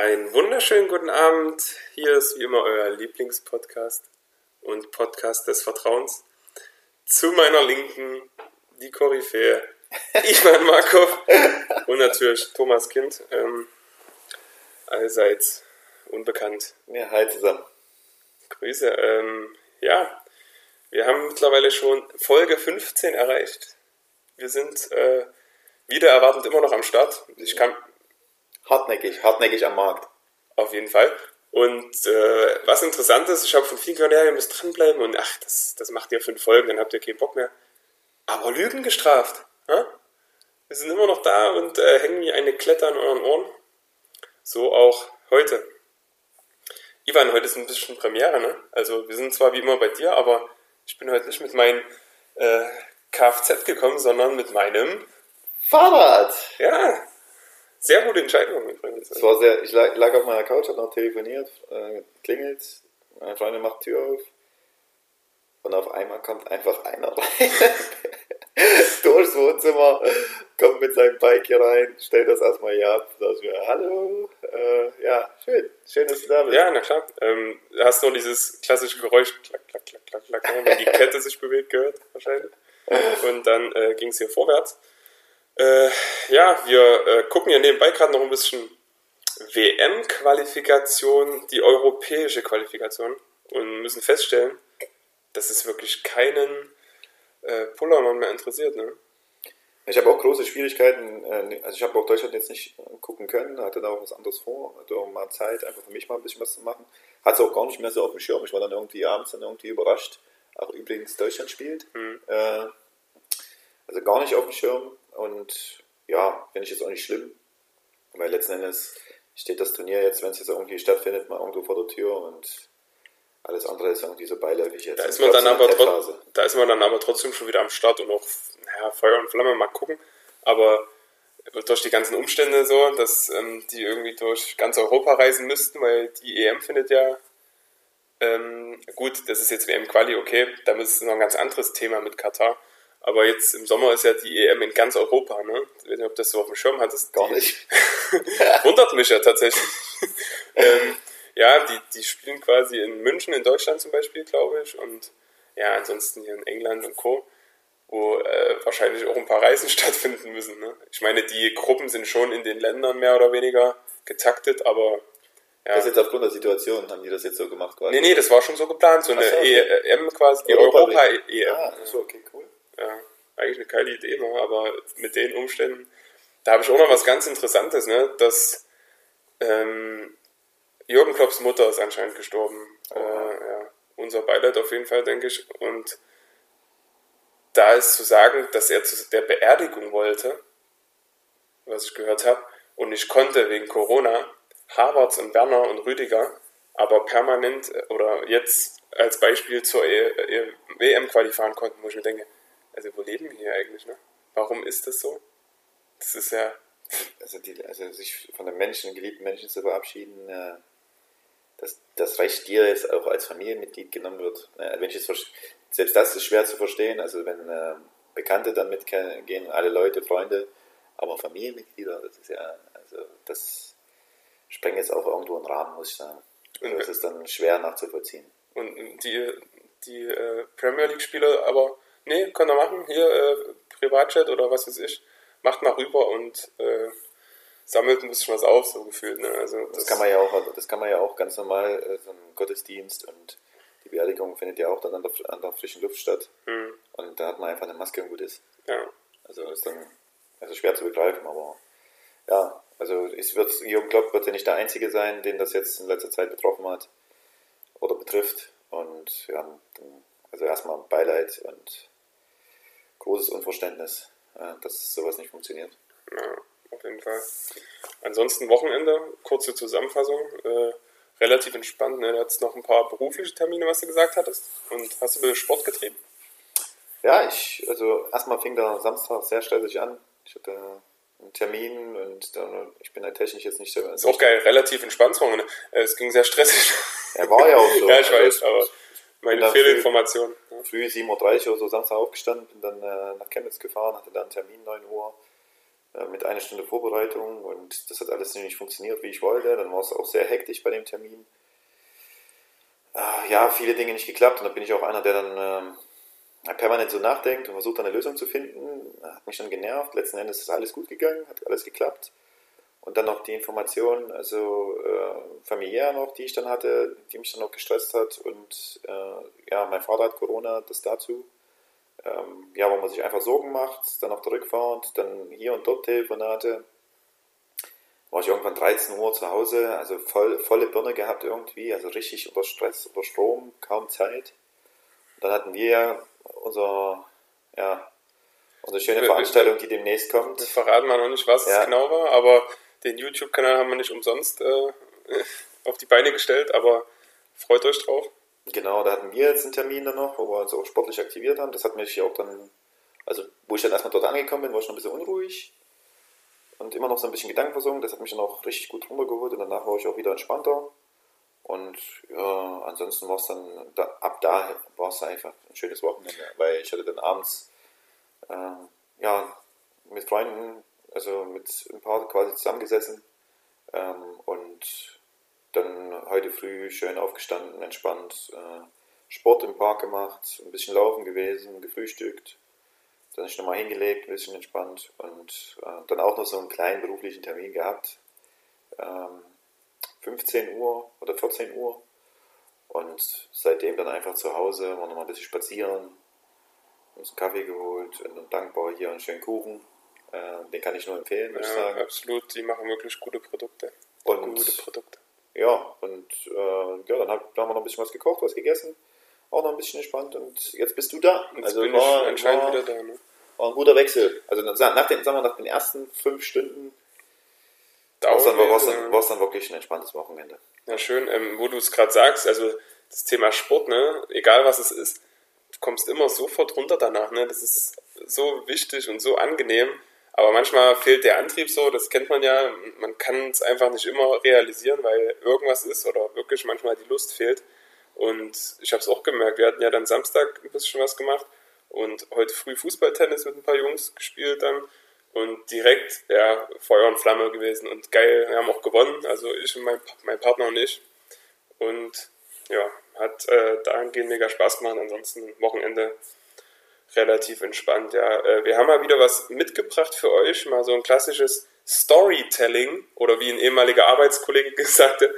Einen wunderschönen guten Abend. Hier ist wie immer euer Lieblingspodcast und Podcast des Vertrauens. Zu meiner Linken die Koryphäe Ivan Markov und natürlich Thomas Kind, ähm, allseits unbekannt. Ja, hi zusammen. Grüße. Ähm, ja, wir haben mittlerweile schon Folge 15 erreicht. Wir sind äh, wieder erwartend immer noch am Start. Ich kann Hartnäckig, hartnäckig am Markt. Auf jeden Fall. Und äh, was interessant ist, ich habe von vielen gehört, ja, ihr müsst dranbleiben und ach, das, das macht ihr fünf Folgen, dann habt ihr keinen Bock mehr. Aber Lügen gestraft. Ja? Wir sind immer noch da und äh, hängen wie eine Klette an euren Ohren. So auch heute. Ivan, heute ist ein bisschen Premiere, ne? Also wir sind zwar wie immer bei dir, aber ich bin heute nicht mit meinem äh, Kfz gekommen, sondern mit meinem Fahrrad! Ja, sehr gute Entscheidung übrigens. Es war sehr, ich lag, lag auf meiner Couch, habe noch telefoniert, äh, klingelt, meine Freundin macht Tür auf und auf einmal kommt einfach einer rein. durchs Wohnzimmer, kommt mit seinem Bike hier rein, stellt das erstmal hier ab, sagt mir, hallo, äh, ja, schön, schön, dass du da bist. Ja, na klar. Ähm, hast du dieses klassische Geräusch, klack, klack, klack, klack, klack, wenn die Kette sich bewegt, gehört wahrscheinlich. Und dann äh, ging es hier vorwärts. Äh, ja, wir äh, gucken ja nebenbei gerade noch ein bisschen WM-Qualifikation, die europäische Qualifikation und müssen feststellen, dass es wirklich keinen äh, Pullermann mehr interessiert. Ne? Ich habe auch große Schwierigkeiten, äh, also ich habe auch Deutschland jetzt nicht gucken können, hatte da auch was anderes vor, hatte auch mal Zeit, einfach für mich mal ein bisschen was zu machen. Hatte es auch gar nicht mehr so auf dem Schirm, ich war dann irgendwie abends dann irgendwie überrascht, auch übrigens Deutschland spielt. Mhm. Äh, also gar nicht auf dem Schirm und ja, finde ich jetzt auch nicht schlimm, weil letzten Endes steht das Turnier jetzt, wenn es jetzt irgendwie stattfindet, mal irgendwo vor der Tür und alles andere ist irgendwie so beiläufig jetzt. Da ist, man dann aber da ist man dann aber trotzdem schon wieder am Start und auch naja, Feuer und Flamme mal gucken. Aber durch die ganzen Umstände so, dass ähm, die irgendwie durch ganz Europa reisen müssten, weil die EM findet ja ähm, gut, das ist jetzt WM-Quali, okay, da ist es noch ein ganz anderes Thema mit Katar. Aber jetzt im Sommer ist ja die EM in ganz Europa, ne? Ich weiß nicht, ob das so auf dem Schirm hattest. Gar nicht. Wundert mich ja tatsächlich. ähm, ja, die, die spielen quasi in München, in Deutschland zum Beispiel, glaube ich. Und ja, ansonsten hier in England und Co., wo äh, wahrscheinlich auch ein paar Reisen stattfinden müssen. Ne? Ich meine, die Gruppen sind schon in den Ländern mehr oder weniger getaktet, aber ja. Das ist jetzt aufgrund der Situation, haben die das jetzt so gemacht quasi? Nee, nee, das war schon so geplant, so eine so, okay. EM quasi, die Europa-EM. Europa ah, so, okay, eigentlich eine geile Idee, ne? aber mit den Umständen, da habe ich auch noch was ganz Interessantes, ne? dass ähm, Jürgen Klopps Mutter ist anscheinend gestorben. Oh. Äh, ja. Unser Beileid auf jeden Fall, denke ich. Und da ist zu sagen, dass er zu der Beerdigung wollte, was ich gehört habe, und nicht konnte wegen Corona, Harvards und Werner und Rüdiger, aber permanent äh, oder jetzt als Beispiel zur e e WM-Quali fahren konnten, wo ich mir denke, also wo leben wir hier eigentlich, ne? Warum ist das so? Das ist ja. Also, die, also sich von den Menschen, geliebten Menschen zu verabschieden, äh, dass das Recht dir jetzt auch als Familienmitglied genommen wird. Ne? Wenn ich jetzt, selbst das ist schwer zu verstehen, also wenn äh, Bekannte dann mitgehen, alle Leute, Freunde, aber Familienmitglieder, das ist ja, also das sprengt jetzt auch irgendwo einen Rahmen, muss ich sagen. Und das ist dann schwer nachzuvollziehen. Und die, die äh, Premier League-Spieler aber nee, könnt ihr machen, hier äh, Privatchat oder was weiß ich, macht mal rüber und äh, sammelt ein bisschen was auf, so gefühlt. Ne? Also das, das, kann man ja auch, das kann man ja auch ganz normal, äh, so ein Gottesdienst und die Beerdigung findet ja auch dann an der, an der frischen Luft statt. Mhm. Und da hat man einfach eine Maske und gut ist. Ja. Also ist dann also schwer zu begreifen, aber ja, also es wird, Jürgen Klopp wird ja nicht der Einzige sein, den das jetzt in letzter Zeit betroffen hat oder betrifft. Und ja, also erstmal Beileid und großes Unverständnis, äh, dass sowas nicht funktioniert. Ja, auf jeden Fall. Ansonsten Wochenende, kurze Zusammenfassung. Äh, relativ entspannt. Ne? Du hattest noch ein paar berufliche Termine, was du gesagt hattest. Und hast du ein bisschen Sport getrieben? Ja, ich, also erstmal fing der Samstag sehr stressig an. Ich hatte einen Termin und dann, ich bin halt technisch jetzt nicht so. Ist auch geil, relativ entspannt. Es ging sehr stressig. Er war ja auch so. ja, ich weiß, aber meine Fehlinformation. Früh, früh 7.30 Uhr oder so Samstag aufgestanden, bin dann äh, nach Chemnitz gefahren, hatte dann einen Termin 9 Uhr. äh, mit einer Stunde Vorbereitung und das hat alles nicht funktioniert, wie ich wollte. Dann war es auch sehr hektisch bei dem Termin. Äh, ja, viele Dinge nicht geklappt und da bin ich auch einer, der dann äh, permanent so nachdenkt und versucht eine Lösung zu finden. Hat mich dann genervt. Letzten Endes ist alles gut gegangen, hat alles geklappt. Und dann noch die Information, also äh, familiär noch, die ich dann hatte, die mich dann noch gestresst hat. Und äh, ja, mein Vater hat Corona, das dazu. Ähm, ja, wo man sich einfach Sorgen macht, dann auf der Rückfahrt, dann hier und dort Telefonate. War ich irgendwann 13 Uhr zu Hause, also voll, volle Birne gehabt irgendwie, also richtig unter Stress, unter Strom, kaum Zeit. Und dann hatten wir ja unser, ja, unsere schöne Veranstaltung, die demnächst kommt. Wir verraten mal noch nicht, was ja. es genau war, aber den YouTube-Kanal haben wir nicht umsonst äh, auf die Beine gestellt, aber freut euch drauf. Genau, da hatten wir jetzt einen Termin dann noch, wo wir uns auch sportlich aktiviert haben. Das hat mich auch dann, also wo ich dann erstmal dort angekommen bin, war ich noch ein bisschen unruhig und immer noch so ein bisschen Gedankenversorgung. Das hat mich dann auch richtig gut runtergeholt und danach war ich auch wieder entspannter. Und ja, ansonsten war es dann, da, ab da war es einfach ein schönes Wochenende, weil ich hatte dann abends, äh, ja, mit Freunden, also mit ein paar quasi zusammengesessen ähm, und dann heute früh schön aufgestanden, entspannt, äh, Sport im Park gemacht, ein bisschen laufen gewesen, gefrühstückt, dann ist nochmal hingelegt, ein bisschen entspannt und äh, dann auch noch so einen kleinen beruflichen Termin gehabt. Ähm, 15 Uhr oder 14 Uhr und seitdem dann einfach zu Hause, war nochmal ein bisschen spazieren, uns einen Kaffee geholt und dann dankbar hier einen schönen Kuchen. Äh, den kann ich nur empfehlen, würde ja, ich sagen. Absolut, die machen wirklich gute Produkte. Und gute Produkte. Ja, und äh, ja, dann, hab, dann haben wir noch ein bisschen was gekocht, was gegessen. Auch noch ein bisschen entspannt und jetzt bist du da. Jetzt also bin war, ich anscheinend war, wieder da. Ne? War ein guter Wechsel. Also nach den, sagen wir, nach den ersten fünf Stunden war es dann, dann, dann wirklich ein entspanntes Wochenende. Ja, schön. Ähm, wo du es gerade sagst, also das Thema Sport, ne, egal was es ist, du kommst immer sofort runter danach. Ne? Das ist so wichtig und so angenehm. Aber manchmal fehlt der Antrieb so, das kennt man ja. Man kann es einfach nicht immer realisieren, weil irgendwas ist oder wirklich manchmal die Lust fehlt. Und ich habe es auch gemerkt, wir hatten ja dann Samstag ein bisschen was gemacht und heute früh Fußballtennis mit ein paar Jungs gespielt dann und direkt ja, Feuer und Flamme gewesen und geil, wir haben auch gewonnen, also ich und mein, mein Partner und ich. Und ja, hat äh, dahingehend mega Spaß gemacht. Ansonsten Wochenende relativ entspannt. Ja, äh, wir haben mal wieder was mitgebracht für euch, mal so ein klassisches Storytelling oder wie ein ehemaliger Arbeitskollege gesagt hat,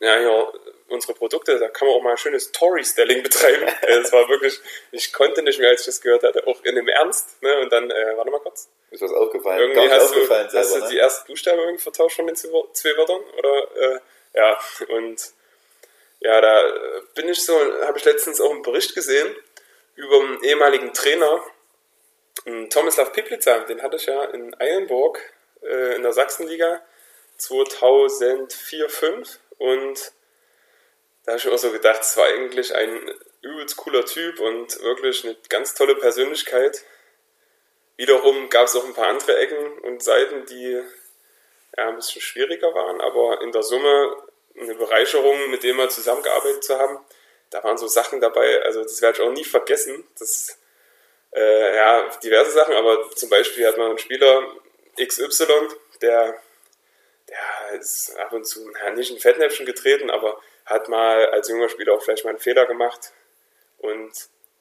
ja, ja, unsere Produkte, da kann man auch mal ein schönes Storytelling betreiben. Es war wirklich, ich konnte nicht mehr, als ich das gehört hatte, auch in dem Ernst. Ne? Und dann, äh, warte mal kurz. Ist was aufgefallen? Irgendwie hast, aufgefallen du, selber, hast du ne? die ersten Buchstaben irgendwie vertauscht von den zwei Wörtern? Oder, äh, ja, und ja, da bin ich so, habe ich letztens auch einen Bericht gesehen, über einen ehemaligen Trainer, Tomislav Piplica, den hatte ich ja in Eilenburg äh, in der Sachsenliga 2004, 2005 und da habe ich mir auch so gedacht, es war eigentlich ein übelst cooler Typ und wirklich eine ganz tolle Persönlichkeit. Wiederum gab es auch ein paar andere Ecken und Seiten, die ja, ein bisschen schwieriger waren, aber in der Summe eine Bereicherung, mit dem wir zusammengearbeitet zu haben da waren so Sachen dabei, also das werde ich auch nie vergessen. Das, äh, ja, diverse Sachen, aber zum Beispiel hat man einen Spieler XY, der, der ist ab und zu ja, nicht in Fettnäpfchen getreten, aber hat mal als junger Spieler auch vielleicht mal einen Fehler gemacht und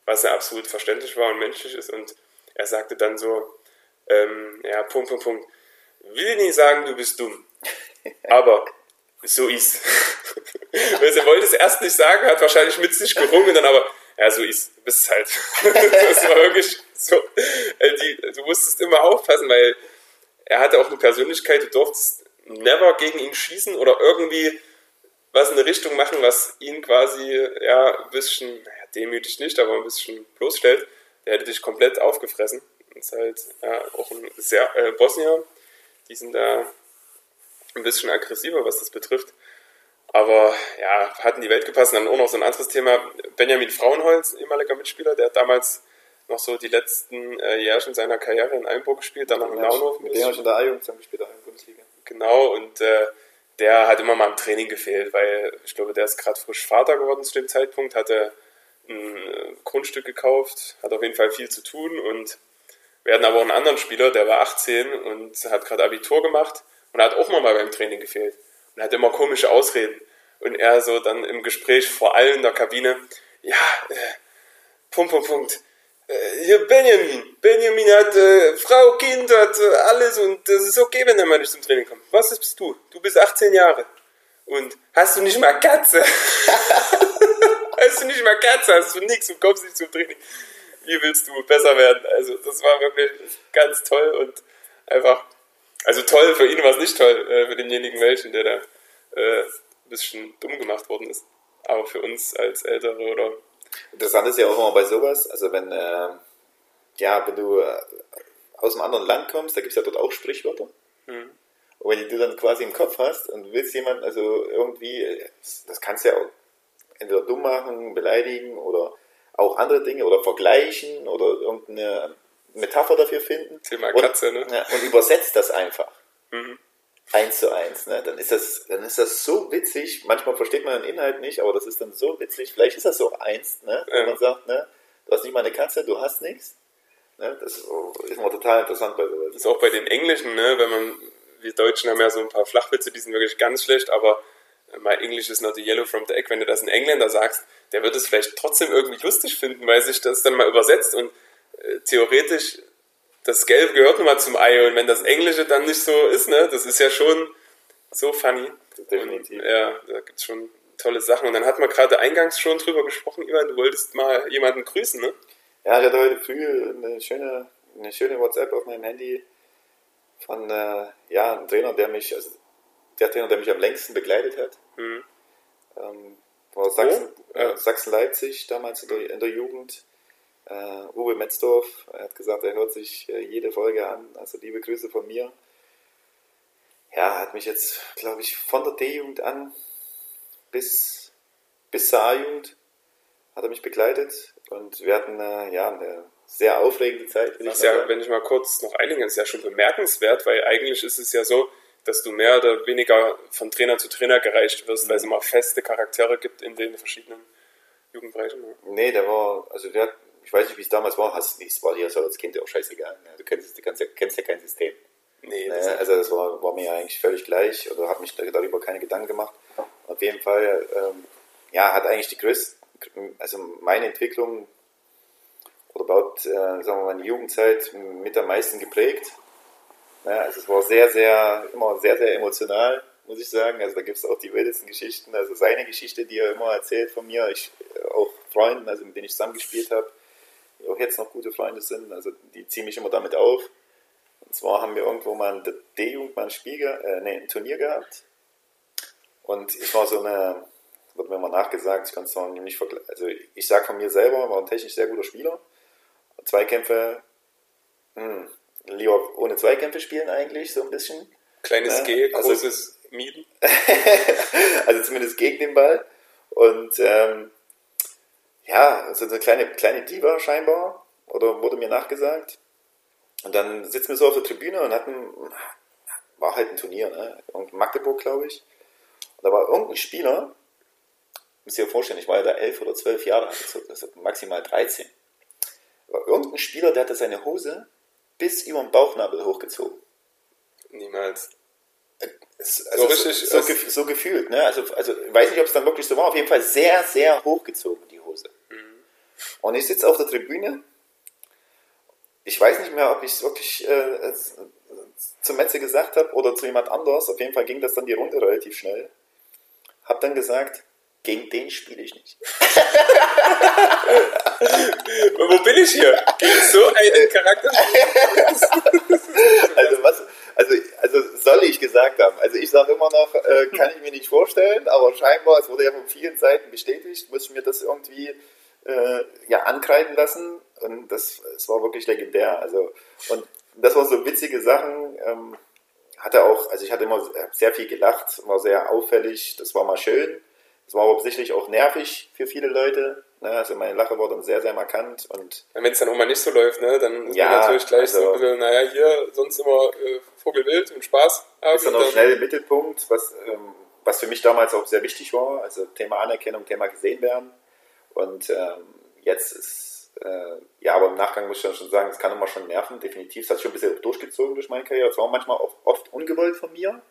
was ja absolut verständlich war und menschlich ist und er sagte dann so, ähm, ja, Punkt, Punkt, Punkt, will nicht sagen, du bist dumm, aber so ist. Er wollte es erst nicht sagen, hat wahrscheinlich mit sich gerungen, dann aber, ja, so ist, bist halt. das war wirklich so, äh, die, du musstest immer aufpassen, weil er hatte auch eine Persönlichkeit, du durftest never gegen ihn schießen oder irgendwie was in eine Richtung machen, was ihn quasi, ja, ein bisschen, naja, demütig nicht, aber ein bisschen bloßstellt. Der hätte dich komplett aufgefressen. Das ist halt ja, auch ein sehr, äh, Bosnier, die sind da ein bisschen aggressiver, was das betrifft. Aber ja, hat in die Welt gepasst. Und dann auch noch so ein anderes Thema. Benjamin Frauenholz, ehemaliger Mitspieler, der hat damals noch so die letzten äh, Jährchen seiner Karriere in Einburg gespielt, dann noch in Naunhof. Mit dem habe ich in der A-Jugend gespielt, in der Bundesliga. Genau, und äh, der hat immer mal im Training gefehlt, weil ich glaube, der ist gerade frisch Vater geworden zu dem Zeitpunkt, hatte ein äh, Grundstück gekauft, hat auf jeden Fall viel zu tun und Wir hatten aber auch einen anderen Spieler, der war 18 und hat gerade Abitur gemacht und hat auch mal beim Training gefehlt und hat immer komische Ausreden. Und er so dann im Gespräch vor allen in der Kabine, ja, äh, Punkt, Punkt, Punkt. Äh, hier Benjamin. Benjamin hat äh, Frau, Kind, hat äh, alles und das ist okay, wenn er mal nicht zum Training kommt. Was bist du? Du bist 18 Jahre. Und hast du nicht mal Katze? hast du nicht mal Katze? Hast du nichts und kommst nicht zum Training? Wie willst du besser werden? Also, das war wirklich ganz toll und einfach, also toll, für ihn war es nicht toll, äh, für denjenigen Menschen, der da äh, ein bisschen dumm gemacht worden ist. Aber für uns als Ältere oder. Interessant ist ja auch immer bei sowas, also wenn, äh, ja, wenn du äh, aus einem anderen Land kommst, da gibt es ja dort auch Sprichwörter. Mhm. Und wenn du dann quasi im Kopf hast und willst jemanden, also irgendwie, das kannst du ja auch entweder dumm machen, beleidigen oder auch andere Dinge oder vergleichen oder irgendeine Metapher dafür finden. Thema Katze, und, ne? Ja, und übersetzt das einfach. Mhm. Eins zu eins, ne? Dann ist das, dann ist das so witzig. Manchmal versteht man den Inhalt nicht, aber das ist dann so witzig. Vielleicht ist das so eins, ne? Wenn ja. man sagt, ne? Du hast nicht mal eine Katze, du hast nichts. Ne? Das ist immer total interessant bei sowas. Das ist auch bei den Englischen, ne? Wenn man wir Deutschen haben ja so ein paar Flachwitze, die sind wirklich ganz schlecht, aber my English is not a yellow from the egg. Wenn du das in Engländer sagst, der wird es vielleicht trotzdem irgendwie lustig finden, weil sich das dann mal übersetzt und äh, theoretisch das Gelb gehört nun mal zum Ei und wenn das Englische dann nicht so ist, ne, das ist ja schon so funny. Definitiv. Und, ja, da gibt es schon tolle Sachen. Und dann hat man gerade eingangs schon drüber gesprochen, Ivan, du wolltest mal jemanden grüßen, ne? Ja, ich hatte heute früh eine schöne, eine schöne WhatsApp auf meinem Handy von äh, ja, einem Trainer, der mich, also der Trainer, der mich am längsten begleitet hat. Mhm. Ähm, war Sachsen, oh, äh, Sachsen-Leipzig damals in der, in der Jugend. Äh, Uwe Metzdorf, er hat gesagt, er hört sich äh, jede Folge an. Also liebe Grüße von mir. Ja, hat mich jetzt, glaube ich, von der D-Jugend an bis, bis zur A-Jugend hat er mich begleitet und wir hatten äh, ja eine sehr aufregende Zeit. Was ja, wenn ich mal kurz noch einige, ist ja schon bemerkenswert, weil eigentlich ist es ja so, dass du mehr oder weniger von Trainer zu Trainer gereicht wirst, mhm. weil es immer feste Charaktere gibt in den verschiedenen Jugendbereichen. Ne? Nee, der war, also der, ich weiß nicht, wie es damals war, hast, es war dir so als Kind ja auch scheißegal. Du kennst, du kennst, kennst ja kein System. Nee, ne? das also das war, war mir ja eigentlich völlig gleich oder habe mich darüber keine Gedanken gemacht. Auf jeden Fall, ähm, ja, hat eigentlich die größte, also meine Entwicklung oder überhaupt, äh, sagen wir mal, meine Jugendzeit mit am meisten geprägt. Ja, also es war sehr, sehr, immer sehr, sehr emotional, muss ich sagen. Also da gibt es auch die wildesten Geschichten. Also seine Geschichte, die er immer erzählt von mir, ich, äh, auch Freunden, also mit denen ich zusammengespielt habe, die auch jetzt noch gute Freunde sind, also die ziehen mich immer damit auf. Und zwar haben wir irgendwo mal in der D-Jugend mal ein Spiel, äh, nee, ein Turnier gehabt. Und ich war so eine, wird mir immer nachgesagt, ich kann es nicht vergleichen. Also ich sage von mir selber, war ein technisch sehr guter Spieler. Zweikämpfe, hm, lieber ohne Zweikämpfe spielen eigentlich, so ein bisschen. Kleines ja, G, also, großes Mieten. also zumindest gegen den Ball. Und ähm, ja, so eine kleine, kleine Diva scheinbar, oder wurde mir nachgesagt. Und dann sitzen wir so auf der Tribüne und hatten, war halt ein Turnier, ne? In Magdeburg, glaube ich. Und da war irgendein Spieler, muss dir vorstellen, ich war ja da elf oder zwölf Jahre alt, also maximal 13 war irgendein Spieler, der hatte seine Hose bis über den Bauchnabel hochgezogen. Niemals. Es, also so richtig. So, so, so, gefühlt, ne? Also, also ich weiß nicht, ob es dann wirklich so war. Auf jeden Fall sehr, sehr hochgezogen, die Hose. Und ich sitze auf der Tribüne. Ich weiß nicht mehr, ob ich es wirklich äh, zum Metze gesagt habe oder zu jemand anders. Auf jeden Fall ging das dann die Runde relativ schnell. Hab dann gesagt, gegen den spiele ich nicht. Wo bin ich hier? Gegen so einen Charakter? also, was, also, also soll ich gesagt haben. Also ich sage immer noch, äh, kann ich mir nicht vorstellen, aber scheinbar, es wurde ja von vielen Seiten bestätigt, muss ich mir das irgendwie äh, ja, ankreiden lassen. Und das, das war wirklich legendär. Also, und das waren so witzige Sachen. Ähm, hatte auch, also ich hatte immer sehr viel gelacht, war sehr auffällig, das war mal schön. Es war aber sicherlich auch nervig für viele Leute. Ne? Also meine Lache war dann sehr, sehr markant. Und Wenn es dann auch mal nicht so läuft, ne? dann ist ja, man natürlich gleich also, so ein bisschen, naja, hier sonst immer äh, Vogelwild und Spaß haben. Ist dann auch schnell im Mittelpunkt, was, ähm, was für mich damals auch sehr wichtig war. Also Thema Anerkennung, Thema gesehen werden. Und ähm, jetzt ist äh, ja, aber im Nachgang muss ich dann schon sagen, es kann immer schon nerven, definitiv. Es hat schon ein bisschen durchgezogen durch meine Karriere. Es war manchmal auch oft ungewollt von mir,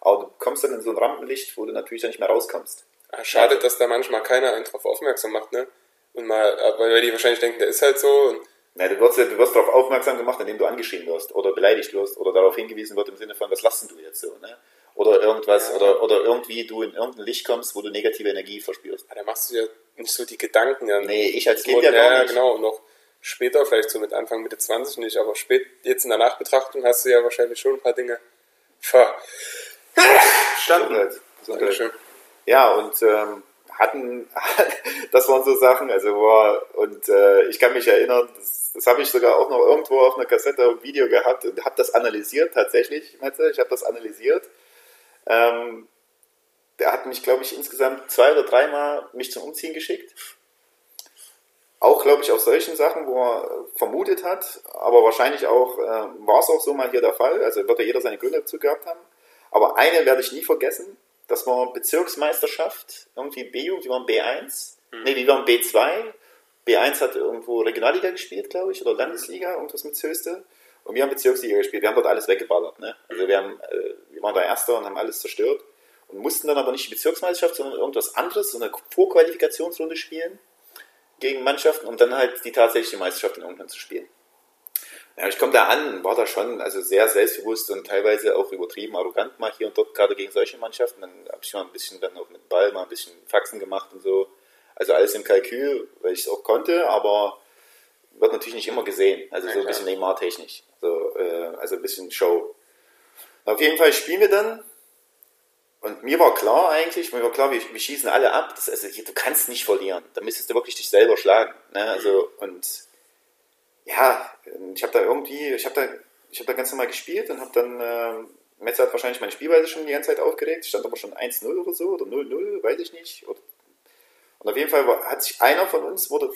aber du kommst dann in so ein Rampenlicht, wo du natürlich dann nicht mehr rauskommst. Ah, schade, dass da manchmal keiner einen drauf aufmerksam macht, ne? Und mal, weil die wahrscheinlich denken, der ist halt so. Und Na, du wirst, du wirst darauf aufmerksam gemacht, indem du angeschrien wirst oder beleidigt wirst oder darauf hingewiesen wird im Sinne von, was lassen du jetzt so, ne? Oder irgendwas, Ja. oder, oder irgendwie du in irgendein Licht kommst, wo du negative Energie verspürst. ah, da machst du ja nicht so die Gedanken. Ja. Nee, ich als Kind ja nicht. genau. Und noch später, vielleicht so mit Anfang, Mitte 20 nicht, aber spät, jetzt in der Nachbetrachtung hast du ja wahrscheinlich schon ein paar Dinge verstanden. Gesundheit. Dankeschön. Ja, und ähm, hatten, das waren so Sachen, also war, und äh, ich kann mich erinnern, das, das habe ich sogar auch noch irgendwo auf einer Kassette und Video gehabt und habe das analysiert tatsächlich, Metze, ich habe das analysiert. Ähm, der hat mich, glaube ich, insgesamt zwei oder dreimal mich zum Umziehen geschickt. Auch, glaube ich, auf solchen Sachen, wo er vermutet hat, aber wahrscheinlich auch, äh, war es auch so mal hier der Fall, also wird ja jeder seine Gründe dazu gehabt haben. Aber eine werde ich nie vergessen, das war Bezirksmeisterschaft, irgendwie B-Jugend, wir waren B1, nee, wir waren B2, B1 hat irgendwo Regionalliga gespielt, glaube ich, oder Landesliga, irgendwas mit Höchste. Und wir haben Bezirksliga gespielt, wir haben dort alles weggeballert. Ne? Also wir, haben, äh, wir waren da Erster und haben alles zerstört und mussten dann aber nicht die Bezirksmeisterschaft, sondern irgendwas anderes, so eine Vorqualifikationsrunde spielen gegen Mannschaften, um dann halt die tatsächliche Meisterschaft in irgendwann zu spielen. Ja, ich komme da an, war da schon also sehr selbstbewusst und teilweise auch übertrieben arrogant mal hier und dort, gerade gegen solche Mannschaften. Dann habe ich mal ein bisschen dann auch mit dem Ball mal ein bisschen Faxen gemacht und so. Also alles im Kalkül, weil ich es auch konnte, aber wird natürlich nicht immer gesehen. Also so ein bisschen Neymar-technisch. So, äh, also ein bisschen Show. Auf jeden Fall spielen wir dann. Und mir war klar eigentlich, mir war klar, wir, wir schießen alle ab. Das, also, du kannst nicht verlieren. Da müsstest du wirklich dich selber schlagen. Ne? Also, und ja, ich habe da irgendwie, ich habe da, ich habe da ganz normal gespielt und habe dann, äh, Metzer hat wahrscheinlich meine Spielweise schon die ganze Zeit aufgeregt, stand aber schon 1-0 oder so oder 0-0, weiß ich nicht. Oder, und auf jeden Fall war, hat sich einer von uns wurde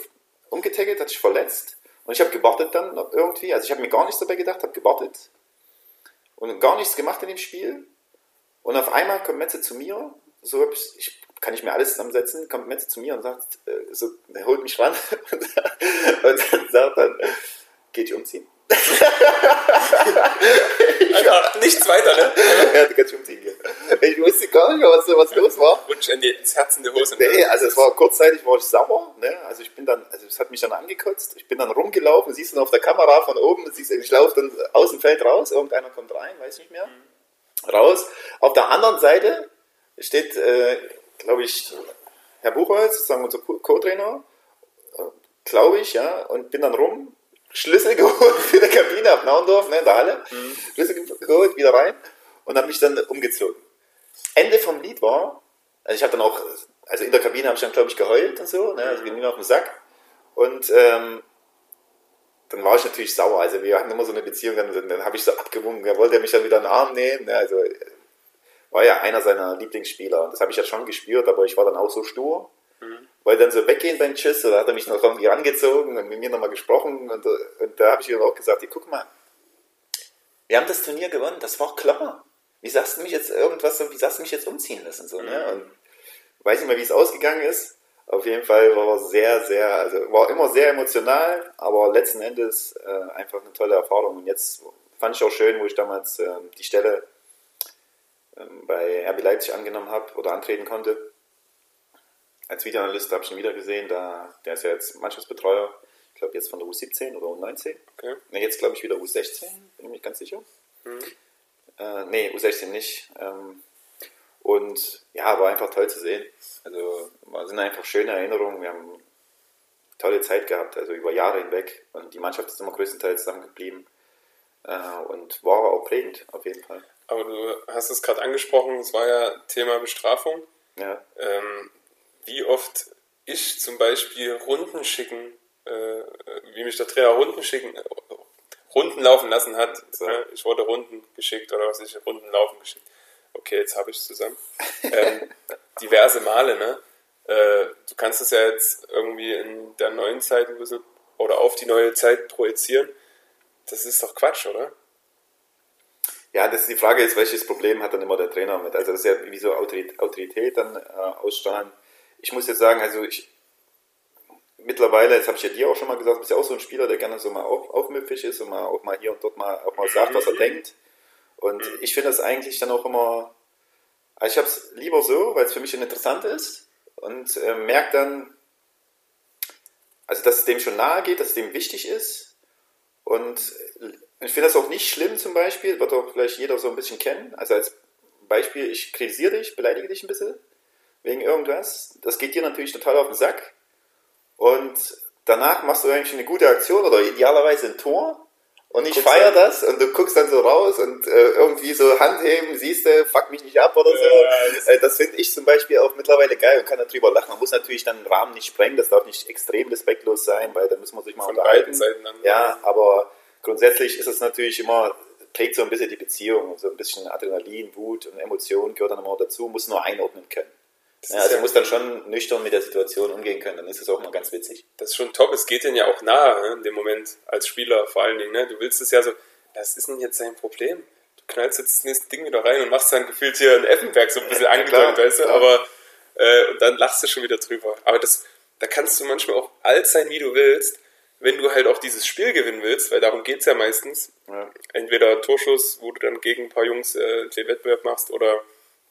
umgetaggelt, hat sich verletzt und ich habe gewartet dann irgendwie, also ich habe mir gar nichts dabei gedacht, habe gewartet und gar nichts gemacht in dem Spiel und auf einmal kommt Metze zu mir, so hab ich, ich kann ich mir alles zusammensetzen, kommt Metze zu mir und sagt, äh, so, er holt mich ran und, dann sagt dann, geht dich umziehen. Alter, nichts weiter, ne? ja, du kannst dich umziehen gehen. Ich wusste gar nicht mehr, was, was los war. Wunsch in die, ins Herz in die Hose. Nee, also es war kurzzeitig war ich sauer, ne? Also ich bin dann, also es hat mich dann angekotzt, ich bin dann rumgelaufen, siehst du auf der Kamera von oben, siehst du, ich laufe dann aus dem Feld raus, irgendeiner kommt rein, weiß nicht mehr. Raus. Auf der anderen Seite steht, äh, glaube ich, Herr Buchholz, sozusagen unser Co- Co-Trainer, äh, glaube ich, ja, und bin dann rum, Schlüssel geholt für die Kabine ab Naundorf, ne, in der Halle, Schlüssel ge- geholt, wieder rein und habe mich dann umgezogen. Ende vom Lied war, also ich habe dann auch, also in der Kabine habe ich dann, glaube ich, geheult und so, ne, also ging mir auf den Sack. Und ähm, dann war ich natürlich sauer. Also wir hatten immer so eine Beziehung, dann, dann, dann habe ich so abgewunken, er wollte mich dann wieder in den Arm nehmen. Ne, also äh, war ja einer seiner Lieblingsspieler. Und das habe ich ja schon gespürt, aber ich war dann auch so stur. Wollte dann so weggehen beim Tschüss, oder hat er mich noch irgendwie rangezogen und mit mir nochmal gesprochen. Und, äh, und da habe ich ihm auch gesagt, hey, guck mal, wir haben das Turnier gewonnen, das war klar. Wie sagst du mich jetzt irgendwas, wie sagst du mich jetzt umziehen lassen? So, ne? Und weiß nicht mehr, wie es ausgegangen ist. Auf jeden Fall war es sehr, sehr, also war immer sehr emotional, aber letzten Endes äh, einfach eine tolle Erfahrung. Und jetzt fand ich auch schön, wo ich damals ähm, die Stelle ähm, bei RB Leipzig angenommen habe oder antreten konnte. Als Videoanalyst habe ich ihn wieder gesehen, da, der ist ja jetzt Mannschaftsbetreuer, ich glaube jetzt von der U17 oder U19. Okay. Ne, jetzt glaube ich wieder U16, bin ich mir ganz sicher. Äh, nee, U16 nicht. Ähm, und ja, war einfach toll zu sehen. Also war- sind einfach schöne Erinnerungen. Wir haben tolle Zeit gehabt, also über Jahre hinweg. Und die Mannschaft ist immer größtenteils zusammengeblieben. Äh, und war auch prägend, auf jeden Fall. Aber du hast es gerade angesprochen, es war ja Thema Bestrafung. Ja, Ähm, wie oft ich zum Beispiel Runden schicken, äh, wie mich der Trainer Runden schicken, Runden laufen lassen hat. So. Ich wurde Runden geschickt oder was ich, Runden laufen geschickt. Okay, jetzt habe ich es zusammen. ähm, diverse Male, ne? Äh, du kannst es ja jetzt irgendwie in der neuen Zeit ein bisschen oder auf die neue Zeit projizieren. Das ist doch Quatsch, oder? Ja, das die Frage ist, welches Problem hat dann immer der Trainer mit? Also das ist ja wie so Autorität, dann äh, ausstrahlen. Ich muss jetzt sagen, also ich mittlerweile, das habe ich ja dir auch schon mal gesagt, bist ja auch so ein Spieler, der gerne so mal auf, aufmüpfig ist und mal auch mal hier und dort mal auch mal sagt, was er denkt. Und ich finde das eigentlich dann auch immer, also ich habe es lieber so, weil es für mich interessant ist und äh, merke dann, also dass es dem schon nahe geht, dass es dem wichtig ist. Und ich finde das auch nicht schlimm zum Beispiel, wird auch vielleicht jeder so ein bisschen kennen. Also als Beispiel, ich kritisiere dich, beleidige dich ein bisschen wegen irgendwas. Das geht dir natürlich total auf den Sack. Und danach machst du eigentlich eine gute Aktion oder idealerweise ein Tor. Und ich feiere das und du guckst dann so raus und äh, irgendwie so Handheben, siehst du, fuck mich nicht ab oder so. Ja, das, äh, finde ich zum Beispiel auch mittlerweile geil und kann darüber lachen. Man muss natürlich dann den Rahmen nicht sprengen, das darf nicht extrem respektlos sein, weil da muss man sich mal Von unterhalten. Ja, aber grundsätzlich ist es natürlich immer, trägt so ein bisschen die Beziehung, so ein bisschen Adrenalin, Wut und Emotion gehört dann immer dazu, muss nur einordnen können. Ja, also ja muss dann schon nüchtern mit der Situation umgehen können, dann ist es auch mal ganz witzig. Das ist schon top, es geht denen ja auch nahe ne, in dem Moment als Spieler vor allen Dingen. Ne? Du willst es ja so, was ist denn jetzt dein Problem? Du knallst jetzt das nächste Ding wieder rein und machst dann gefühlt hier ein Effenberg so ein bisschen ja, angedeutet, weißt du, aber äh, und dann lachst du schon wieder drüber. Aber das, da kannst du manchmal auch alt sein, wie du willst, wenn du halt auch dieses Spiel gewinnen willst, weil darum geht es ja meistens. Ja. Entweder Torschuss, wo du dann gegen ein paar Jungs äh, den Wettbewerb machst, oder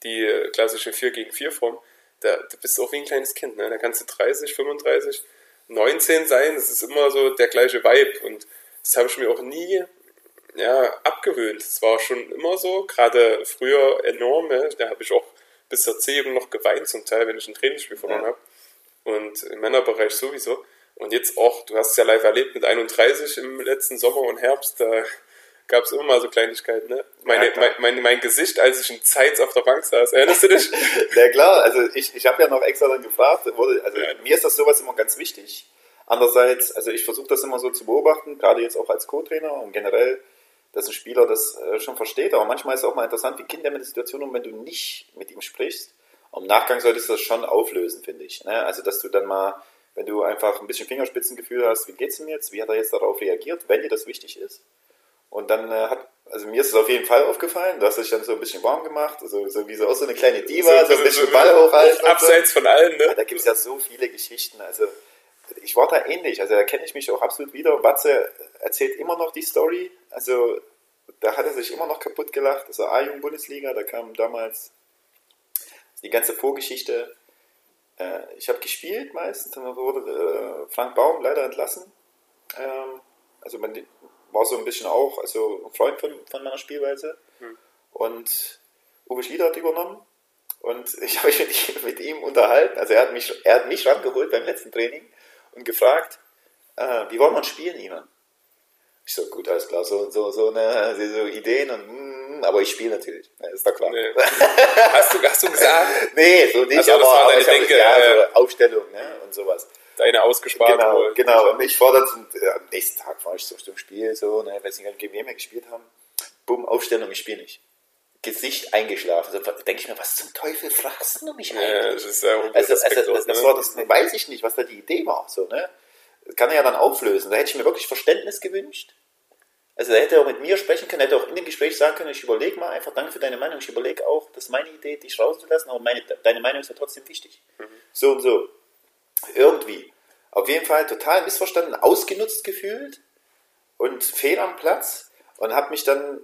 die äh, klassische 4 gegen 4 Form da, du bist auch wie ein kleines Kind, ne? Da kannst du 30, 35, 19 sein, das ist immer so der gleiche Vibe und das habe ich mir auch nie ja, abgewöhnt. Es war schon immer so, gerade früher enorm, ne? da habe ich auch bis zur C eben noch geweint zum Teil, wenn ich ein Trainingsspiel verloren ja. habe und im Männerbereich sowieso. Und jetzt auch, du hast es ja live erlebt mit 31 im letzten Sommer und Herbst, da gab es immer mal so Kleinigkeiten, ne? Meine, ja, mein, mein, mein, Gesicht, als ich in Zeitz auf der Bank saß, erinnerst du dich? ja klar, also ich, ich habe ja noch extra dann gefragt, wurde, also ja. mir ist das sowas immer ganz wichtig. Andererseits, also ich versuche das immer so zu beobachten, gerade jetzt auch als Co-Trainer und generell, dass ein Spieler das äh, schon versteht, aber manchmal ist es auch mal interessant, wie Kinder mit der Situation um, wenn du nicht mit ihm sprichst. Im Nachgang solltest du das schon auflösen, finde ich. Ne? Also, dass du dann mal, wenn du einfach ein bisschen Fingerspitzengefühl hast, wie geht's ihm jetzt, wie hat er jetzt darauf reagiert, wenn dir das wichtig ist, und dann äh, hat, also mir ist es auf jeden Fall aufgefallen, du hast dich dann so ein bisschen warm gemacht, also so wie so auch so eine kleine Diva, so, so ein bisschen so Ball hochhalten. Abseits so. von allen, ne? Ja, da gibt es ja so viele Geschichten. Also ich war da ähnlich, also da kenne ich mich auch absolut wieder. Watze erzählt immer noch die Story, also da hat er sich immer noch kaputt gelacht. Also A-Jugend-Bundesliga, da kam damals die ganze Vorgeschichte. Äh, ich habe gespielt meistens, dann wurde äh, Frank Baum leider entlassen. Ähm, also man, war so ein bisschen auch, also ein Freund von, von meiner Spielweise. Hm. Und Uwe Schlieder hat übernommen. Und ich habe mich mit, mit, ihm unterhalten. Also er hat mich, er hat mich rangeholt beim letzten Training und gefragt, äh, wie wollen wir spielen, Ivan? Ich so, gut, alles klar, so, so, so, ne, so Ideen und, mm, aber ich spiele natürlich, ist doch klar. Nee. hast, du, hast du gesagt? nee, so nicht, also, aber, aber ich denke, ja, so Aufstellung ne, und sowas deine ausgespart Genau, wohl. genau. Und mich fordert äh, am nächsten Tag war ich so zum Spiel, so, ne, weiß nicht, gegen wen wir gespielt haben. Bumm, Aufstellung, ich spiele nicht. Gesicht eingeschlafen. Also, denke ich mir, was zum Teufel fragst du mich eigentlich? Ja, das ist ja also, also, das, das ne? war das, weiß ich nicht, was da die Idee war. So, ne? Das kann er ja dann auflösen. Da hätte ich mir wirklich Verständnis gewünscht. Also er hätte auch mit mir sprechen können, hätte auch in dem Gespräch sagen können, ich überlege mal einfach, danke für deine Meinung, ich überlege auch, das ist meine Idee, dich rauszulassen, aber meine, deine Meinung ist ja trotzdem wichtig. Mhm. So und so irgendwie. Auf jeden Fall total missverstanden, ausgenutzt gefühlt und fehl am Platz und habe mich dann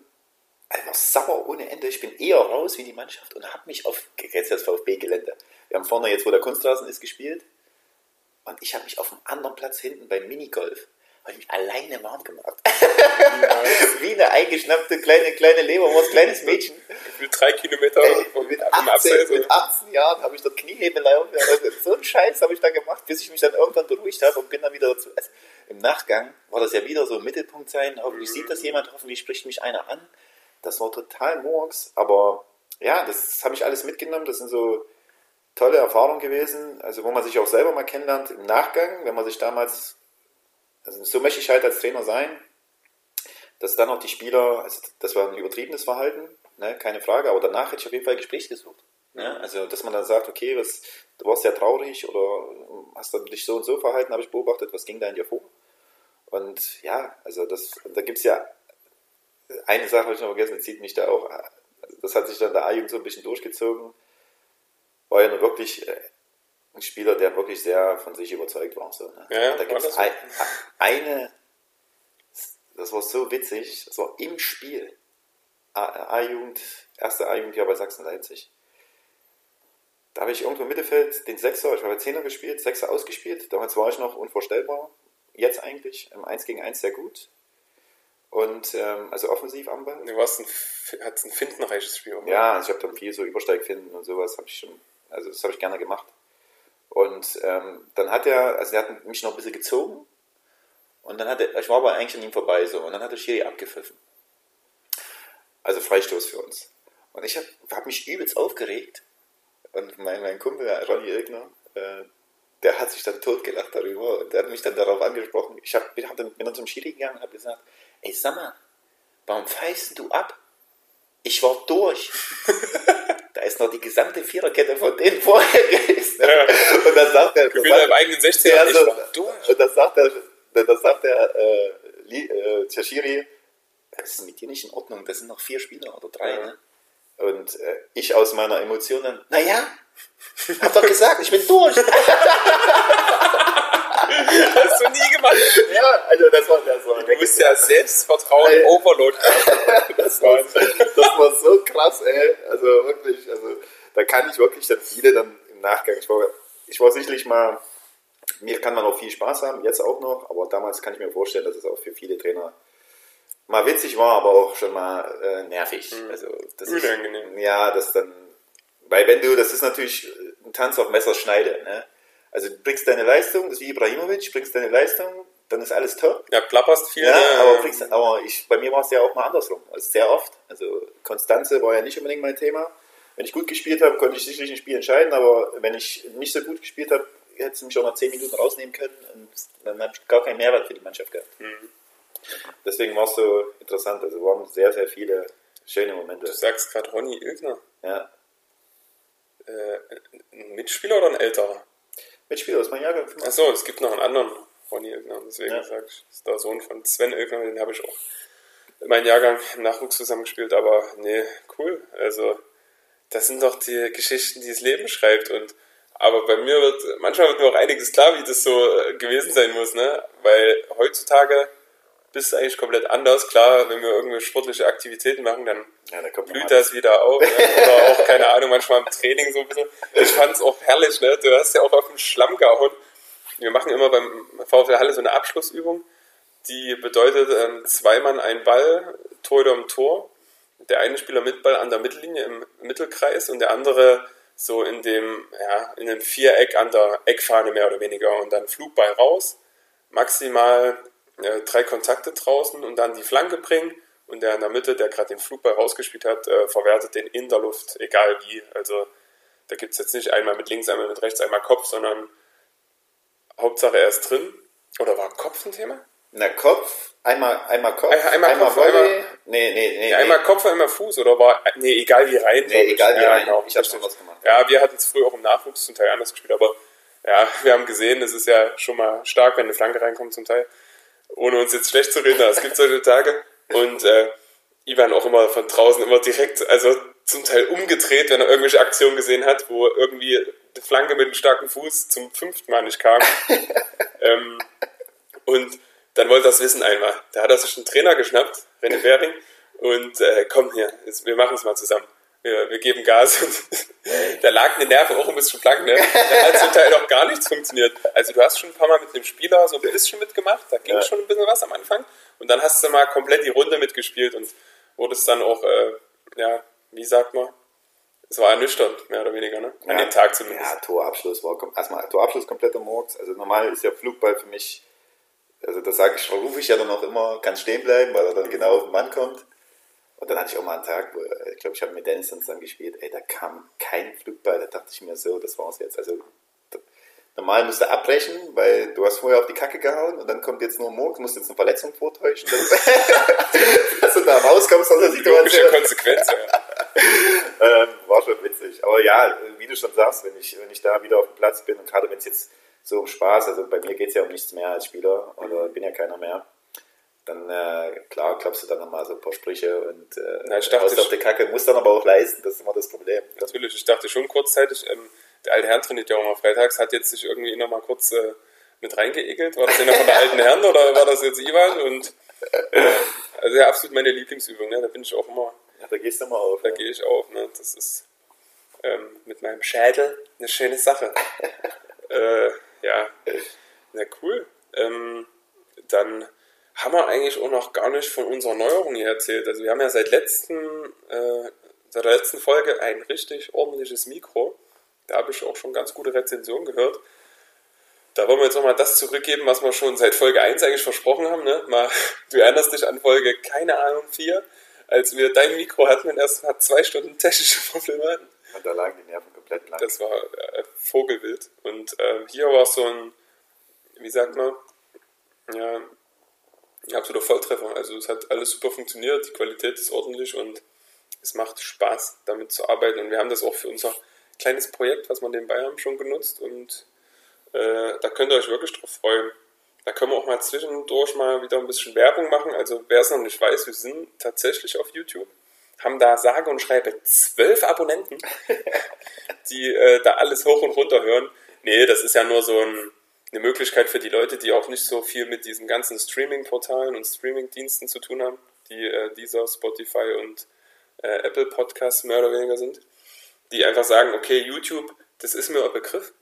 einfach sauer ohne Ende. Ich bin eher raus wie die Mannschaft und habe mich auf, jetzt das VfB-Gelände. Wir haben vorne jetzt, wo der Kunstrasen ist, gespielt und ich habe mich auf einem anderen Platz hinten beim Minigolf habe ich mich alleine warm gemacht. Wie eine eingeschnappte kleine, kleine Leberwurst, kleines Mädchen. Gefühlt drei Kilometer Ey, mit, 18, mit 18 Jahren habe ich dort Kniehebelei also So einen Scheiß habe ich da gemacht, bis ich mich dann irgendwann beruhigt habe und bin dann wieder dazu. Also Im Nachgang war das ja wieder so ein Mittelpunkt sein. Hoffentlich mhm. sieht das jemand, hoffentlich spricht mich einer an. Das war total Murks, aber ja, das habe ich alles mitgenommen. Das sind so tolle Erfahrungen gewesen, also wo man sich auch selber mal kennenlernt im Nachgang, wenn man sich damals also so möchte ich halt als Trainer sein, dass dann auch die Spieler, also das war ein übertriebenes Verhalten, ne, keine Frage, aber danach hätte ich auf jeden Fall ein Gespräch gesucht. Ne? Also, dass man dann sagt, okay, was, du warst ja traurig oder hast dann dich so und so verhalten, habe ich beobachtet, was ging da in dir vor? Und ja, also das, da gibt es ja eine Sache, habe ich noch vergessen, das zieht mich da auch, das hat sich dann der A-Jugend so ein bisschen durchgezogen, war ja nur wirklich äh, ein Spieler, der wirklich sehr von sich überzeugt war. So, ne? Ja, da gibt es ein, eine, das war so witzig, das war im Spiel. A-Jugend, erste A-Jugendjahr bei Sachsen-Leipzig. Da habe ich irgendwo im Mittelfeld den Sechser, ich habe Zehner gespielt, Sechser ausgespielt. Damals war ich noch unvorstellbar. Jetzt eigentlich im 1 gegen 1 sehr gut. Und ähm, also offensiv am Ball. Du warst ein, hattest ein findenreiches Spiel, oder? Ja, also ich habe dann viel so Übersteigfinden und sowas habe ich schon, also das habe ich gerne gemacht. Und ähm, dann hat er, also er hat mich noch ein bisschen gezogen und dann hat er, ich war aber eigentlich an ihm vorbei so und dann hat der Schiri abgepfiffen. Also Freistoß für uns. Und ich habe hab mich übelst aufgeregt und mein, mein Kumpel, Ronny Ilgner, äh, der hat sich dann totgelacht darüber und der hat mich dann darauf angesprochen. Ich hab, bin dann zum Schiri gegangen und habe gesagt, ey sag mal, warum pfeifst du ab? Ich war durch. da ist noch die gesamte Viererkette von denen vorher gewesen. Ja. Und dann sagt er, ich bin im eigenen 16 er, so, Und dann sagt er, dann sagt der äh, äh, Tashiri, das ist mit dir nicht in Ordnung, das sind noch vier Spieler oder drei, ja. ne? Und äh, ich aus meiner Emotion dann, naja, hab doch gesagt, ich bin durch. Hast du nie gemacht. Ja, also das war, das war Du bist ja Selbstvertrauen im Overload. das, war, das war so krass, ey. Also wirklich, also da kann ich wirklich dann viele dann im Nachgang, ich war, ich war sicherlich mal, mir kann man auch viel Spaß haben, jetzt auch noch, aber damals kann ich mir vorstellen, dass es auch für viele Trainer mal witzig war, aber auch schon mal äh, nervig. Mhm. Also das Unangenehm. Ist, ja, das dann, weil wenn du, das ist natürlich ein Tanz auf Messerschneide, ne? Also du bringst deine Leistung, das ist wie Ibrahimovic, bringst deine Leistung, dann ist alles top. Ja, plapperst viel. Ja, ne? aber, bringst, aber ich, bei mir war es ja auch mal andersrum. Also sehr oft. Also Konstanze war ja nicht unbedingt mein Thema. Wenn ich gut gespielt habe, konnte ich sicherlich ein Spiel entscheiden, aber wenn ich nicht so gut gespielt habe, hätte es mich auch nach 10 Minuten rausnehmen können und dann habe ich gar keinen Mehrwert für die Mannschaft gehabt. Mhm. Deswegen war es so interessant. Also waren sehr, sehr viele schöne Momente. Du sagst gerade Ronny Ilgner. Ja. Äh, ein Mitspieler oder ein älterer? Mitspieler aus meinem Jahrgang. Achso, es gibt noch einen anderen Ronny Ilgner. Deswegen ja. sage ich, ist der Sohn von Sven Ilgner, den habe ich auch in meinem Jahrgang im Nachwuchs zusammengespielt. Aber nee, cool. Also, das sind doch die Geschichten, die das Leben schreibt. Und aber bei mir wird, manchmal wird mir auch einiges klar, wie das so äh, gewesen sein muss, ne? Weil heutzutage bist eigentlich komplett anders. Klar, wenn wir irgendwelche sportliche Aktivitäten machen, dann ja, da blüht das wieder auf. Ne? Oder auch, keine Ahnung, manchmal im Training so ein bisschen. Ich fand es auch herrlich, ne? Du hast ja auch auf den Schlamm gehauen. Wir machen immer beim VfL Halle so eine Abschlussübung. Die bedeutet ähm, zweimal ein Ball, Tor um Tor. Der eine Spieler mit Ball an der Mittellinie im Mittelkreis und der andere so in dem, ja, in dem Viereck an der Eckfahne mehr oder weniger und dann Flugball raus. Maximal äh, drei Kontakte draußen und dann die Flanke bringen und der in der Mitte, der gerade den Flugball rausgespielt hat, äh, verwertet den in der Luft, egal wie. Also da gibt es jetzt nicht einmal mit links, einmal mit rechts, einmal Kopf, sondern Hauptsache er ist drin. Oder war Kopf ein Thema? Na, Kopf, einmal, einmal Kopf, einmal, einmal einmal Kopf, Volley. Einmal, nee, nee, nee, einmal Kopf, einmal Fuß, oder war, nee, egal wie rein. Nee, egal wie ja, rein, genau, ich habe schon was gemacht. Ja, wir hatten es früher auch im Nachwuchs zum Teil anders gespielt, aber ja, wir haben gesehen, es ist ja schon mal stark, wenn eine Flanke reinkommt zum Teil ohne uns jetzt schlecht zu reden, aber es gibt solche Tage. Und äh, Ivan auch immer von draußen immer direkt, also zum Teil umgedreht, wenn er irgendwelche Aktionen gesehen hat, wo irgendwie eine Flanke mit einem starken Fuß zum fünften Mal nicht kam. ähm, und dann wollte er das wissen einmal. Da hat er sich einen Trainer geschnappt, René Bering, und äh, komm hier, jetzt, wir machen es mal zusammen wir, wir geben Gas und da lag eine Nerven auch ein bisschen blank, ne? Da hat zum Teil auch gar nichts funktioniert. Also du hast schon ein paar Mal mit dem Spieler so ein bisschen mitgemacht, da ging ja. schon ein bisschen was am Anfang und dann hast du mal komplett die Runde mitgespielt und wurdest dann auch, äh, ja, wie sagt man, es war ernüchternd, mehr oder weniger, ne? An ja, dem Tag zumindest. Ja, Torabschluss war erstmal Torabschluss kompletter Murks. Also normal ist ja Flugball für mich, also da sage ich, rufe ich ja dann auch immer, kann stehen bleiben, weil er dann genau auf den Mann kommt. Und dann hatte ich auch mal einen Tag, wo ich glaube, ich habe mit Dennis dann zusammen gespielt, ey, da kam kein Flugball, da dachte ich mir so, das war's jetzt. Also normal musst du abbrechen, weil du hast vorher auf die Kacke gehauen und dann kommt jetzt nur Murks, musst jetzt eine Verletzung vortäuschen, dass du da rauskommst aus der Situation. Konsequenz, ja. ähm, war schon witzig. Aber ja, wie du schon sagst, wenn ich, wenn ich da wieder auf dem Platz bin und gerade wenn es jetzt so um Spaß, also bei mir geht es ja um nichts mehr als Spieler, oder bin ja keiner mehr dann äh, klar klappst du dann nochmal so ein paar Sprüche und äh, Na, ich dachte, auf die Kacke, musst dann aber auch leisten, das ist immer das Problem. Natürlich, ich dachte schon kurzzeitig, ähm, der alte Herrn trainiert ja auch mal freitags, hat jetzt sich irgendwie noch mal kurz äh, mit reingeekelt. War das einer von der alten Herren oder war das jetzt Ivan? Und äh, also ja, absolut meine Lieblingsübung, ne? da bin ich auch immer. Ja, da gehst du mal auf. Da ja. gehe ich auf, ne? Das ist ähm, mit meinem Schädel eine schöne Sache. äh, ja, na cool. Ähm, dann haben wir eigentlich auch noch gar nicht von unserer Neuerung hier erzählt. Also wir haben ja seit letzten, äh, seit der letzten Folge ein richtig ordentliches Mikro. Da habe ich auch schon ganz gute Rezensionen gehört. Da wollen wir jetzt nochmal das zurückgeben, was wir schon seit Folge 1 eigentlich versprochen haben. Ne? Mal, du erinnerst dich an Folge, keine Ahnung, 4, als wir dein Mikro hatten und erst mal zwei Stunden technische Probleme hatten. Und da lagen die Nerven komplett blank. Das war äh, Vogelwild. Und äh, hier war so ein, wie sagt man, ja, absoluter Volltreffer. Also es hat alles super funktioniert, die Qualität ist ordentlich und es macht Spaß, damit zu arbeiten. Und wir haben das auch für unser kleines Projekt, was wir nebenbei haben, schon genutzt und äh, da könnt ihr euch wirklich drauf freuen. Da können wir auch mal zwischendurch mal wieder ein bisschen Werbung machen. Also wer es noch nicht weiß, wir sind tatsächlich auf YouTube haben da sage und schreibe zwölf Abonnenten, die äh, da alles hoch und runter hören. Nee, das ist ja nur so ein, eine Möglichkeit für die Leute, die auch nicht so viel mit diesen ganzen Streaming-Portalen und Streaming-Diensten zu tun haben, die äh, dieser Spotify und äh, Apple Podcasts mehr oder weniger sind, die einfach sagen, okay, YouTube, das ist mir ein Begriff,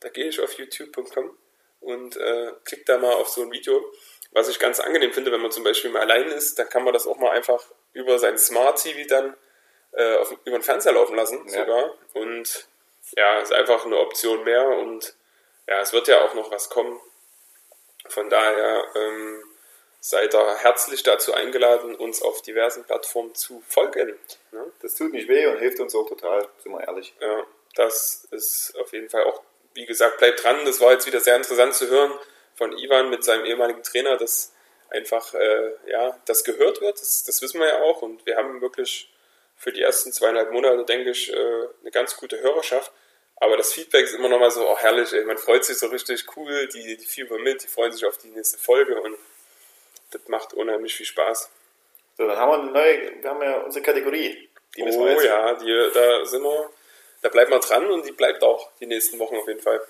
da gehe ich auf youtube.com und äh, klick da mal auf so ein Video. Was ich ganz angenehm finde, wenn man zum Beispiel mal allein ist, dann kann man das auch mal einfach über sein Smart TV dann äh, auf, über den Fernseher laufen lassen ja. sogar. Und ja, ist einfach eine Option mehr und ja, es wird ja auch noch was kommen. Von daher ähm, seid ihr herzlich dazu eingeladen, uns auf diversen Plattformen zu folgen. Ne? Das tut nicht weh und hilft uns auch total, sind wir ehrlich. Ja, das ist auf jeden Fall auch, wie gesagt, bleibt dran. Das war jetzt wieder sehr interessant zu hören von Ivan mit seinem ehemaligen Trainer, dass einfach äh, ja, das gehört wird. Das, das, wissen wir ja auch. Und wir haben wirklich für die ersten zweieinhalb Monate, denke ich, äh, eine ganz gute Hörerschaft. Aber das Feedback ist immer noch mal so, oh herrlich, ey, man freut sich so richtig cool, die, die fiebern mit, die freuen sich auf die nächste Folge und das macht unheimlich viel Spaß. So, dann haben wir eine neue, wir haben ja unsere Kategorie. Die müssen oh wir jetzt ja, die, da sind wir, da bleiben wir dran und die bleibt auch die nächsten Wochen auf jeden Fall.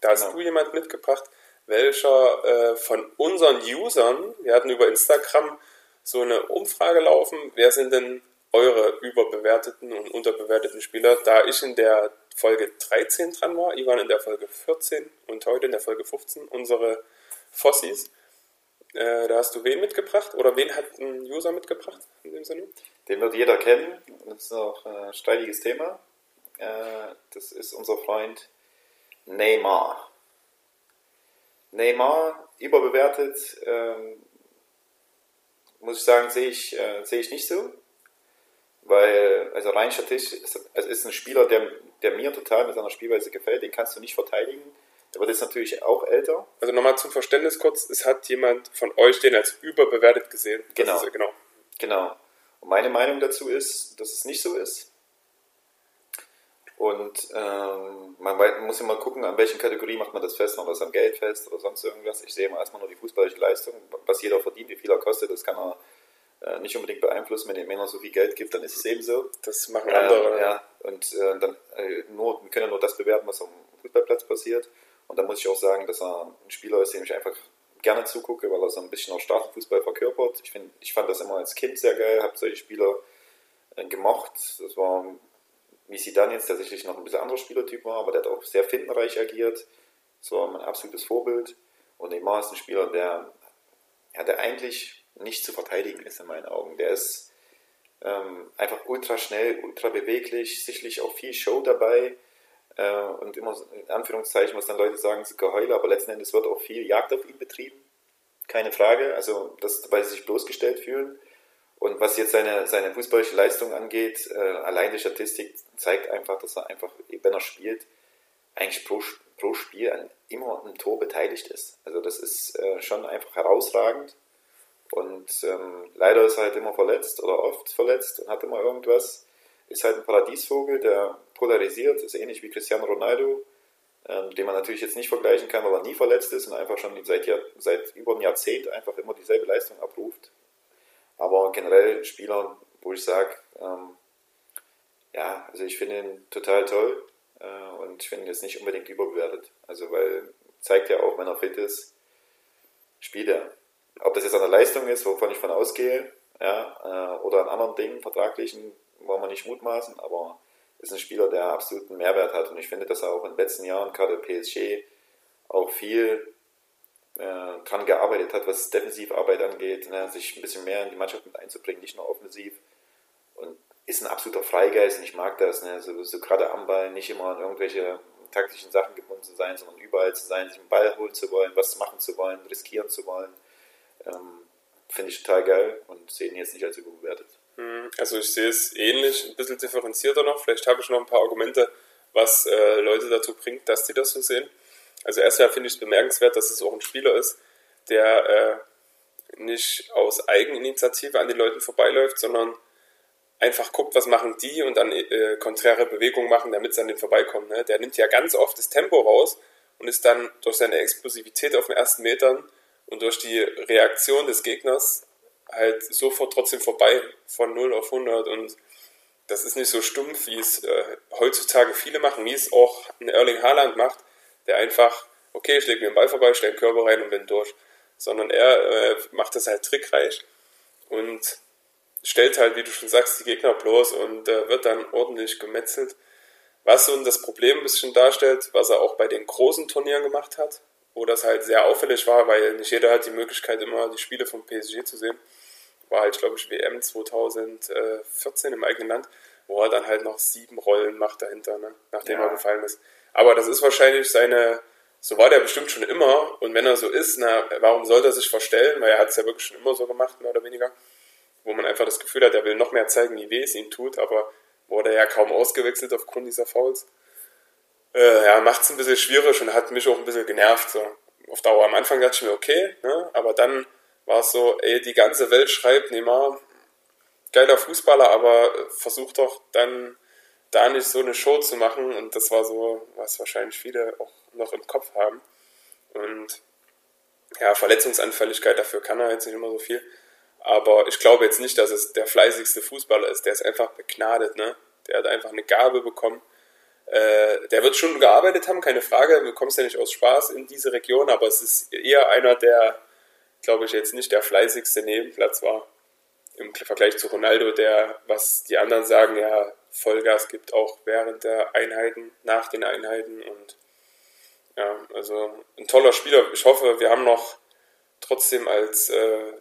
Da hast genau. du jemand mitgebracht, welcher äh, von unseren Usern, wir hatten über Instagram so eine Umfrage laufen, wer sind denn eure überbewerteten und unterbewerteten Spieler, da ich in der Folge 13 dran war, Ivan in der Folge 14 und heute in der Folge 15 unsere Fossis. Äh, da hast du wen mitgebracht oder wen hat ein User mitgebracht in dem Sinne? Den wird jeder kennen, das ist auch ein streitiges Thema. Äh, das ist unser Freund Neymar. Neymar überbewertet, ähm, muss ich sagen, sehe ich, äh, sehe ich nicht so. Weil, also rein statistisch, es ist ein Spieler, der, der mir total mit seiner Spielweise gefällt, den kannst du nicht verteidigen. Der wird jetzt natürlich auch älter. Also nochmal zum Verständnis kurz, es hat jemand von euch den als überbewertet gesehen. Genau. Ist, genau. Genau. Und meine Meinung dazu ist, dass es nicht so ist. Und ähm, man muss immer gucken, an welchen Kategorie macht man das fest, noch was am Geld fest oder sonst irgendwas. Ich sehe immer erstmal nur die fußballische Leistung, was jeder verdient, wie viel er kostet, das kann er äh, nicht unbedingt beeinflussen. Wenn mir so viel Geld gibt, dann ist es eben so. Das machen andere. Äh, ja, und äh, dann äh, nur, wir können ja nur das bewerten, was am Fußballplatz passiert. Und da muss ich auch sagen, dass er ein Spieler ist, dem ich einfach gerne zugucke, weil er so ein bisschen auch Straßenfußball verkörpert. Ich, find, ich fand das immer als Kind sehr geil, habe solche Spieler äh, gemocht. Das war wie sie dann jetzt tatsächlich noch ein bisschen anderer Spielertyp war, aber der hat auch sehr findenreich agiert. Das war mein absolutes Vorbild. Und Neymar ist ein Spieler, der, ja, der eigentlich nicht zu verteidigen ist in meinen Augen. Der ist ähm, einfach ultra schnell, ultra beweglich, sicherlich auch viel Show dabei. Äh, und immer in Anführungszeichen, was dann Leute sagen, so Geheule, aber letzten Endes wird auch viel Jagd auf ihn betrieben. Keine Frage. Also, das, weil sie sich bloßgestellt fühlen. Und was jetzt seine, seine fußballische Leistung angeht, äh, allein die Statistik zeigt einfach, dass er einfach, wenn er spielt, eigentlich pro, pro Spiel immer ein Tor beteiligt ist. Also das ist äh, schon einfach herausragend. Und ähm, leider ist er halt immer verletzt oder oft verletzt und hat immer irgendwas. Ist halt ein Paradiesvogel, der polarisiert, ist ähnlich wie Cristiano Ronaldo, ähm, den man natürlich jetzt nicht vergleichen kann, weil er nie verletzt ist und einfach schon seit, Jahr, seit über einem Jahrzehnt einfach immer dieselbe Leistung abruft. Aber generell Spieler, wo ich sage, ähm, ja, also ich finde ihn total toll. äh, und ich finde es nicht unbedingt überbewertet. Also, weil zeigt ja auch, wenn er fit ist, spielt er. Ob das jetzt an der Leistung ist, wovon ich von ausgehe, ja, äh, oder an anderen Dingen, vertraglichen, wollen wir nicht mutmaßen, aber ist ein Spieler, der absoluten Mehrwert hat. Und ich finde, dass er auch in den letzten Jahren, gerade PSG, auch viel äh, dran gearbeitet hat, was Defensivarbeit angeht, ne, sich ein bisschen mehr in die Mannschaft mit einzubringen, nicht nur offensiv. Und ist ein absoluter Freigeist und ich mag das. Ne, so, so gerade am Ball nicht immer an irgendwelche taktischen Sachen gebunden zu sein, sondern überall zu sein, sich einen Ball holen zu wollen, was machen zu wollen, riskieren zu wollen. Ähm, finde ich total geil und sehe ihn jetzt nicht als überbewertet. Hm, also ich sehe es ähnlich, ein bisschen differenzierter noch. Vielleicht habe ich noch ein paar Argumente, was äh, Leute dazu bringt, dass die das so sehen. Also erstmal finde ich es bemerkenswert, dass es auch ein Spieler ist, der äh, nicht aus Eigeninitiative an den Leuten vorbeiläuft, sondern einfach guckt, was machen die und dann äh, konträre Bewegungen machen, damit sie an den vorbeikommen. Ne? Der nimmt ja ganz oft das Tempo raus und ist dann durch seine Explosivität auf den ersten Metern und durch die Reaktion des Gegners halt sofort trotzdem vorbei von 0 auf 100 und das ist nicht so stumpf, wie es äh, heutzutage viele machen, wie es auch ein Erling Haaland macht, der einfach, okay, ich lege mir den Ball vorbei, stelle den Körper rein und bin durch. Sondern er äh, macht das halt trickreich und stellt halt, wie du schon sagst, die Gegner bloß und äh, wird dann ordentlich gemetzelt. Was so das Problem ein bisschen darstellt, was er auch bei den großen Turnieren gemacht hat, wo das halt sehr auffällig war, weil nicht jeder hat die Möglichkeit, immer die Spiele vom PSG zu sehen. War halt, glaube ich, WM 2014 im eigenen Land, wo er dann halt noch sieben Rollen macht dahinter, ne? nachdem ja. er gefallen ist. Aber das ist wahrscheinlich seine, so war der bestimmt schon immer. Und wenn er so ist, na, warum sollte er sich verstellen? Weil er hat es ja wirklich schon immer so gemacht, mehr oder weniger. Wo man einfach das Gefühl hat, er will noch mehr zeigen, wie weh es ihm tut, aber wurde ja kaum ausgewechselt aufgrund dieser Fouls. Äh, ja, macht es ein bisschen schwierig und hat mich auch ein bisschen genervt. So. Auf Dauer am Anfang dachte ich mir, okay, ne? aber dann war es so, ey, die ganze Welt schreibt, Neymar, geiler Fußballer, aber versucht doch dann da nicht so eine Show zu machen. Und das war so, was wahrscheinlich viele auch noch im Kopf haben. Und ja, Verletzungsanfälligkeit, dafür kann er jetzt nicht immer so viel. Aber ich glaube jetzt nicht, dass es der fleißigste Fußballer ist. Der ist einfach begnadet, ne? Der hat einfach eine Gabe bekommen. Äh, der wird schon gearbeitet haben, keine Frage. Du kommst ja nicht aus Spaß in diese Region, aber es ist eher einer, der, glaube ich, jetzt nicht der fleißigste Nebenplatz war. Im Vergleich zu Ronaldo, der, was die anderen sagen, ja, Vollgas gibt, auch während der Einheiten, nach den Einheiten. Und ja, also ein toller Spieler. Ich hoffe, wir haben noch trotzdem als äh,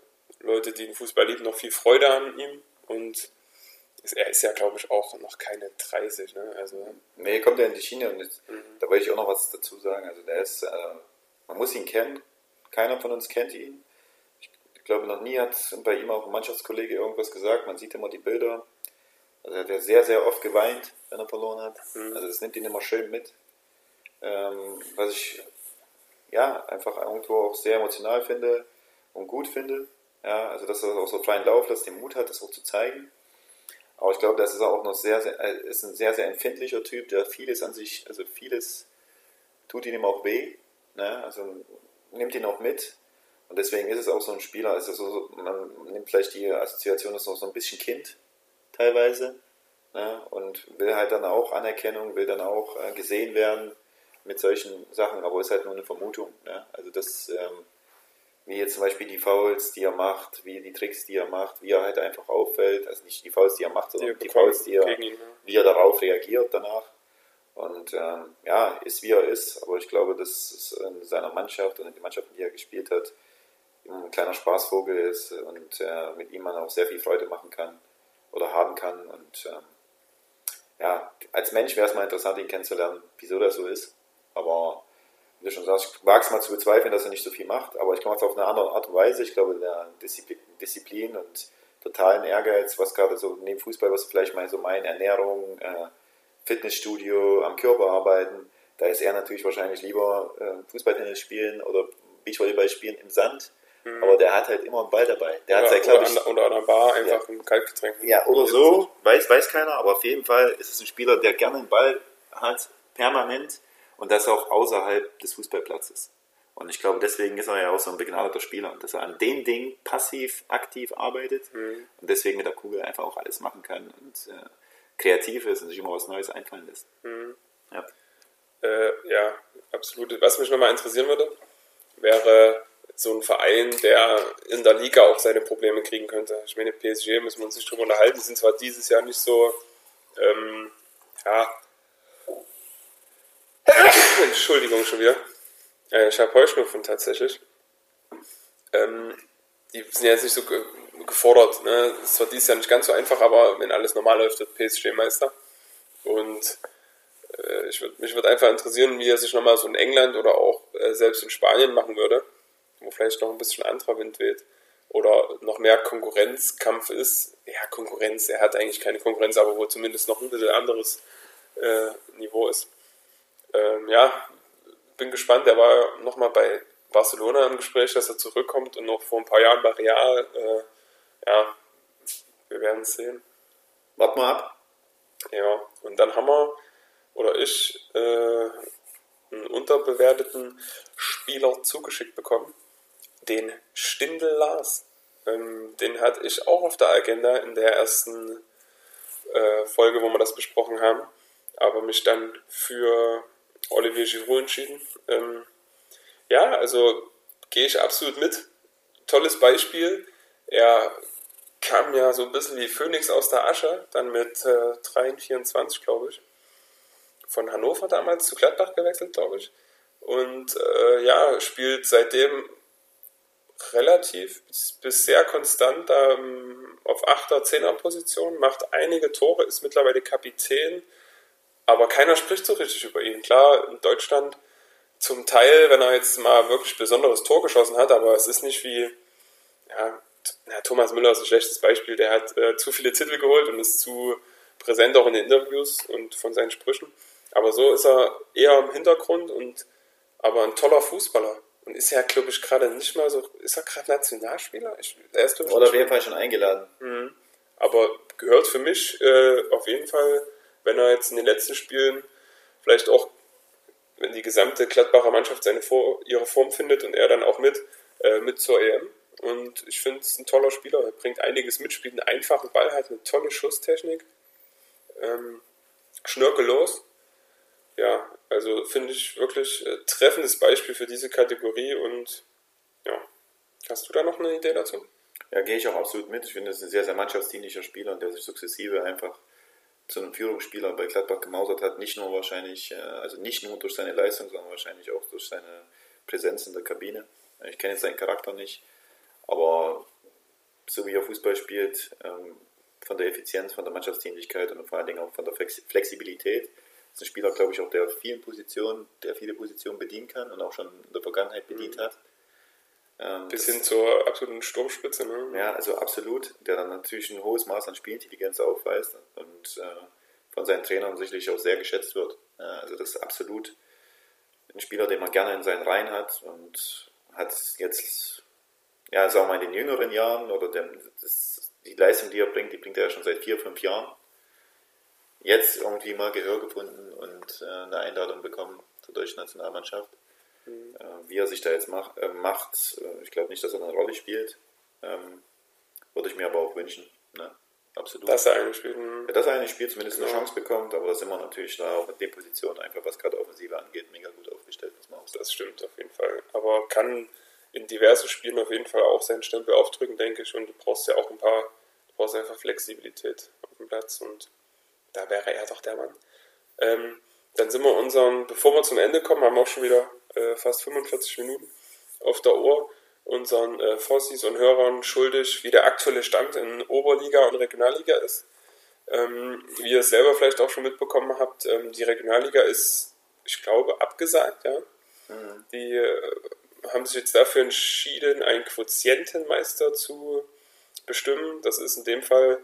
Leute, die den Fußball lieben, noch viel Freude an ihm. Und er ist ja, glaube ich, auch noch keine 30. Ne? Also, nee, kommt er in die Schiene. Und jetzt, mhm. da wollte ich auch noch was dazu sagen. Also der ist, äh, man muss ihn kennen. Keiner von uns kennt ihn. Ich glaube, noch nie hat bei ihm auch ein Mannschaftskollege irgendwas gesagt. Man sieht immer die Bilder. Also er hat ja sehr, sehr oft geweint, wenn er verloren hat. Mhm. Also das nimmt ihn immer schön mit. Ähm, was ich ja einfach irgendwo auch sehr emotional finde und gut finde. Ja, also dass er auch so freien Lauf lässt, den Mut hat, das auch zu zeigen. Aber ich glaube, das ist auch noch sehr, sehr, äh, ist ein sehr, sehr empfindlicher Typ, der vieles an sich, also vieles tut ihm auch weh. Ne? Also nimmt ihn auch mit. Und deswegen ist es auch so ein Spieler, also so, man nimmt vielleicht die Assoziation, ist noch so ein bisschen Kind teilweise. Ne? Und will halt dann auch Anerkennung, will dann auch äh, gesehen werden mit solchen Sachen, aber ist halt nur eine Vermutung. Ne? Also das, ähm, wie jetzt zum Beispiel die Fouls, die er macht, wie die Tricks, die er macht, wie er halt einfach auffällt, also nicht die Fouls, die er macht, sondern die, die Fouls, die er, ihn, ne? wie er darauf reagiert danach. Und ähm, ja, ist wie er ist, aber ich glaube, dass es in seiner Mannschaft und in den Mannschaften, die er gespielt hat, ein kleiner Spaßvogel ist und äh, mit ihm man auch sehr viel Freude machen kann oder haben kann. Und ähm, ja, als Mensch wäre es mal interessant, ihn kennenzulernen, wieso das so ist. Aber wie du schon sagst, ich wage es mal zu bezweifeln, dass er nicht so viel macht, aber ich komme es auf eine andere Art und Weise. Ich glaube, der Disziplin und totalen Ehrgeiz, was gerade so neben Fußball, was vielleicht mal so mein Ernährung, äh, Fitnessstudio, am Körper arbeiten, da ist er natürlich wahrscheinlich lieber äh, Fußballtennis spielen oder Beachvolleyball spielen im Sand Mhm. Aber der hat halt immer einen Ball dabei. Der ja, hat oder, ich, an, oder an der Bar einfach ja. ein Kaltgetränk. Ja, oder so, weiß, weiß keiner, aber auf jeden Fall ist es ein Spieler, der gerne einen Ball hat, permanent und das auch außerhalb des Fußballplatzes. Und ich glaube, deswegen ist er ja auch so ein begnadeter Spieler, dass er an den Dingen passiv, aktiv arbeitet mhm. und deswegen mit der Kugel einfach auch alles machen kann und äh, kreativ ist und sich immer was Neues einfallen lässt. Mhm. Ja. Äh, ja, absolut. Was mich nochmal interessieren würde, wäre so ein Verein, der in der Liga auch seine Probleme kriegen könnte. Ich meine, PSG müssen wir uns nicht drüber unterhalten, die sind zwar dieses Jahr nicht so, ähm, ja, Entschuldigung schon wieder. Ich habe Heuschnupfen tatsächlich. Ähm, die sind jetzt nicht so ge gefordert. Ne? Ist zwar dieses Jahr nicht ganz so einfach, aber wenn alles normal läuft, wird PSG Meister. Und äh, ich würd, mich würde einfach interessieren, wie er sich nochmal so in England oder auch äh, selbst in Spanien machen würde, wo vielleicht noch ein bisschen anderer Wind weht oder noch mehr Konkurrenzkampf ist. Ja, Konkurrenz, er hat eigentlich keine Konkurrenz, aber wo zumindest noch ein bisschen anderes äh, Niveau ist. Ähm, ja, bin gespannt. Er war nochmal bei Barcelona im Gespräch, dass er zurückkommt und noch vor ein paar Jahren bei Real. Äh, ja, wir werden es sehen. Warte mal ab. Ja, und dann haben wir, oder ich, äh, einen unterbewerteten Spieler zugeschickt bekommen, den Stindel Lars. Ähm, den hatte ich auch auf der Agenda in der ersten äh, Folge, wo wir das besprochen haben, aber mich dann für Olivier Giroud entschieden. Ähm, ja, also gehe ich absolut mit. Tolles Beispiel. Er kam ja so ein bisschen wie Phoenix aus der Asche, dann mit äh, 23, glaube ich. Von Hannover damals zu Gladbach gewechselt, glaube ich. Und äh, ja, spielt seitdem relativ bis, sehr konstant ähm, auf 8er, 10er Position, macht einige Tore, ist mittlerweile Kapitän, aber keiner spricht so richtig über ihn. Klar, in Deutschland zum Teil, wenn er jetzt mal wirklich besonderes Tor geschossen hat, aber es ist nicht wie, ja, na, Thomas Müller ist ein schlechtes Beispiel, der hat äh, zu viele Titel geholt und ist zu präsent auch in den Interviews und von seinen Sprüchen. Aber so ist er eher im Hintergrund und aber ein toller Fußballer. Und ist ja, glaube ich, gerade nicht mal so, ist er gerade Nationalspieler? Ich, er ist Oder auf jeden Fall schon eingeladen. Mhm. Aber gehört für mich äh, auf jeden Fall, wenn er jetzt in den letzten Spielen vielleicht auch, wenn die gesamte Gladbacher Mannschaft seine Vor ihre Form findet und er dann auch mit, äh, mit zur EM. Und ich finde es ein toller Spieler. Er bringt einiges mit, spielt einen einfachen Ball, hat eine tolle Schusstechnik. Ähm, schnörkellos. Ja, also finde ich wirklich äh, treffendes Beispiel für diese Kategorie und ja. Hast du da noch eine Idee dazu? Ja, gehe ich auch absolut mit. Ich finde, es ist ein sehr, sehr mannschaftsdienlicher Spieler, der sich sukzessive einfach zu einem Führungsspieler bei Gladbach gemausert hat. Nicht nur wahrscheinlich, äh, also nicht nur durch seine Leistung, sondern wahrscheinlich auch durch seine Präsenz in der Kabine. Ich kenne jetzt seinen Charakter nicht, aber so wie er Fußball spielt, ähm, von der Effizienz, von der Mannschaftsdienlichkeit und vor allen Dingen auch von der Flexibilität, ist ein Spieler, glaube ich, auch der vielen Positionen, der viele Positionen bedienen kann und auch schon in der Vergangenheit bedient mhm. hat. Ähm, Bis hin zur absoluten Sturmspitze, ne? Ja, also absolut, der dann natürlich ein hohes Maß an Spielintelligenz aufweist und äh, von seinen Trainern sicherlich auch sehr geschätzt wird. Ja, also das ist absolut ein Spieler, den man gerne in seinen Reihen hat und hat jetzt ja, sagen wir mal in den jüngeren Jahren oder der, das, die Leistung, die er bringt, die bringt er ja schon seit vier, fünf Jahren. Jetzt irgendwie mal Gehör gefunden und äh, eine Einladung bekommen zur deutschen Nationalmannschaft. Äh, wie er sich da jetzt mach, äh, macht, äh, ich glaube nicht, dass er eine Rolle spielt. Ähm, würde ich mir aber auch wünschen. Ne? Absolut. Dass er eigentlich spielt. Ja, dass er eigentlich spielt, zumindest genau. eine Chance bekommt, aber da sind wir natürlich da auch in den Positionen einfach, was gerade Offensive angeht, mega gut aufgestellt, muss man auch sagen. Das stimmt auf jeden Fall. Aber kann in diversen Spielen auf jeden Fall auch seinen Stempel aufdrücken, denke ich. Und du brauchst ja auch ein paar, du brauchst einfach Flexibilität auf dem Platz und da wäre er doch der Mann. Ähm, dann sind wir unseren, bevor wir zum Ende kommen, haben wir auch schon wieder äh, fast 45 Minuten auf der Uhr, unseren äh, Fossis und Hörern schuldig, wie der aktuelle Stand in Oberliga und Regionalliga ist. Ähm, wie ihr es selber vielleicht auch schon mitbekommen habt, ähm, die Regionalliga ist, ich glaube, abgesagt. Ja? Mhm. Die äh, haben sich jetzt dafür entschieden, einen Quotientenmeister zu bestimmen. Das ist in dem Fall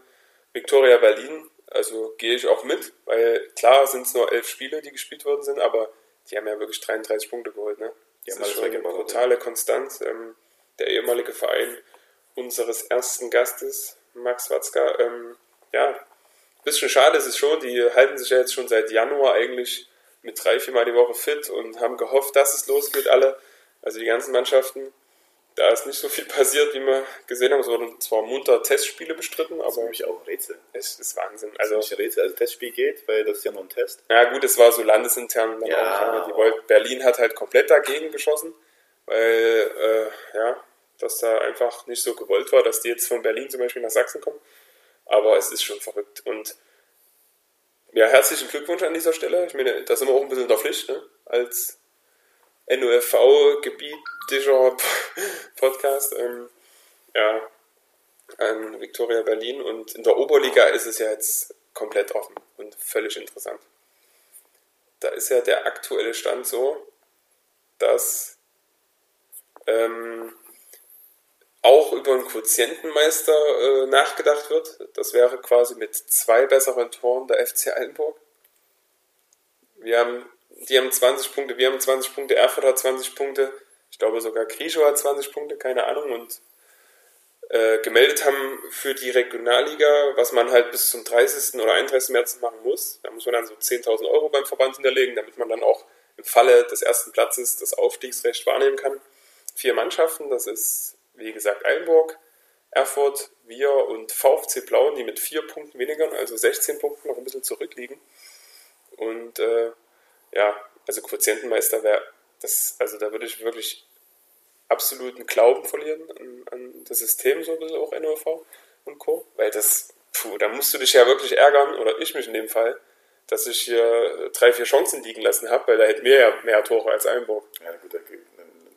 Victoria Berlin. Also gehe ich auch mit, weil klar sind es nur elf Spiele, die gespielt worden sind, aber die haben ja wirklich 33 Punkte geholt. Ne? Die das ist schon eine totale Konstanz. Ähm, der ehemalige Verein unseres ersten Gastes, Max Watzka, ähm, ja, ein bisschen schade ist es schon, die halten sich ja jetzt schon seit Januar eigentlich mit drei, viermal die Woche fit und haben gehofft, dass es losgeht, alle also die ganzen Mannschaften, Da ist nicht so viel passiert, wie wir gesehen haben. Es wurden zwar munter Testspiele bestritten, aber. Das ist nämlich auch ein Rätsel. Es ist Wahnsinn. Also, das ist ein Rätsel. Also, Testspiel geht, weil das ist ja nur ein Test. Ja, gut, es war so landesintern. Dann ja, auch, die wollt, Berlin hat halt komplett dagegen geschossen, weil, äh, ja, dass da einfach nicht so gewollt war, dass die jetzt von Berlin zum Beispiel nach Sachsen kommen. Aber es ist schon verrückt. Und ja, herzlichen Glückwunsch an dieser Stelle. Ich meine, da sind wir auch ein bisschen in der Pflicht, ne? Als NOFV-gebietischer Podcast. Ähm, ja, an Victoria Berlin. Und in der Oberliga ist es ja jetzt komplett offen und völlig interessant. Da ist ja der aktuelle Stand so, dass ähm, auch über einen Quotientenmeister äh, nachgedacht wird. Das wäre quasi mit zwei besseren Toren der FC Eilenburg. Wir haben, die haben 20 Punkte, wir haben 20 Punkte, Erfurt hat 20 Punkte, ich glaube sogar Grischow hat 20 Punkte, keine Ahnung, und äh, gemeldet haben für die Regionalliga, was man halt bis zum 30. oder 31. März machen muss. Da muss man dann so 10.000 Euro beim Verband hinterlegen, damit man dann auch im Falle des ersten Platzes das Aufstiegsrecht wahrnehmen kann. Vier Mannschaften, das ist wie gesagt, Eilenburg, Erfurt, wir und VfC Plauen, die mit vier Punkten weniger, also 16 Punkten noch ein bisschen zurückliegen. Und äh, ja, also Quotientenmeister wäre das, also da würde ich wirklich absoluten Glauben verlieren an, an, das System, so ein bisschen auch NOV und Co. Weil das, puh, da musst du dich ja wirklich ärgern, oder ich mich in dem Fall, dass ich hier drei, vier Chancen liegen lassen habe, weil da hätten wir ja mehr Tore als Einburg. Ja, gut,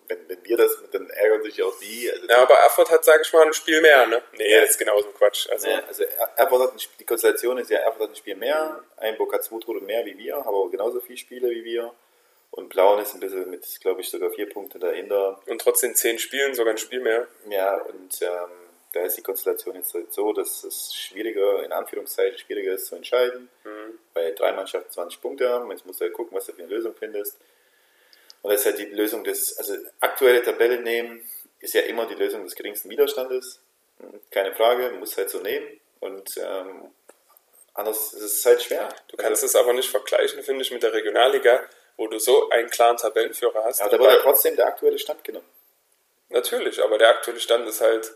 wenn, wenn wir das, dann ärgern sich auch die. Also ja, aber Erfurt hat, sage ich mal, ein Spiel mehr, ne? Nee, ja. das ist genauso Quatsch. Also, ja, also Erfurt hat ein, die Konstellation ist ja, Erfurt hat ein Spiel mehr, Einburg hat zwei Tore mehr wie wir, aber genauso viele Spiele wie wir. Und Blauen ist ein bisschen mit, glaube ich, sogar vier Punkte dahinter. Und trotzdem zehn Spielen, sogar ein Spiel mehr. Ja, und ähm, da ist die Konstellation jetzt halt so, dass es schwieriger, in Anführungszeichen schwieriger ist zu entscheiden, mhm. weil drei Mannschaften 20 Punkte haben. Jetzt musst du halt gucken, was du für eine Lösung findest. Und das ist ja die Lösung des, also aktuelle Tabelle nehmen ist ja immer die Lösung des geringsten Widerstandes. Keine Frage, muss halt so nehmen. Und ähm, anders ist es halt schwer. Du kannst also, es aber nicht vergleichen, finde ich, mit der Regionalliga, wo du so einen klaren Tabellenführer hast. Ja, da wird ja trotzdem der aktuelle Stand genommen. Natürlich, aber der aktuelle Stand ist halt,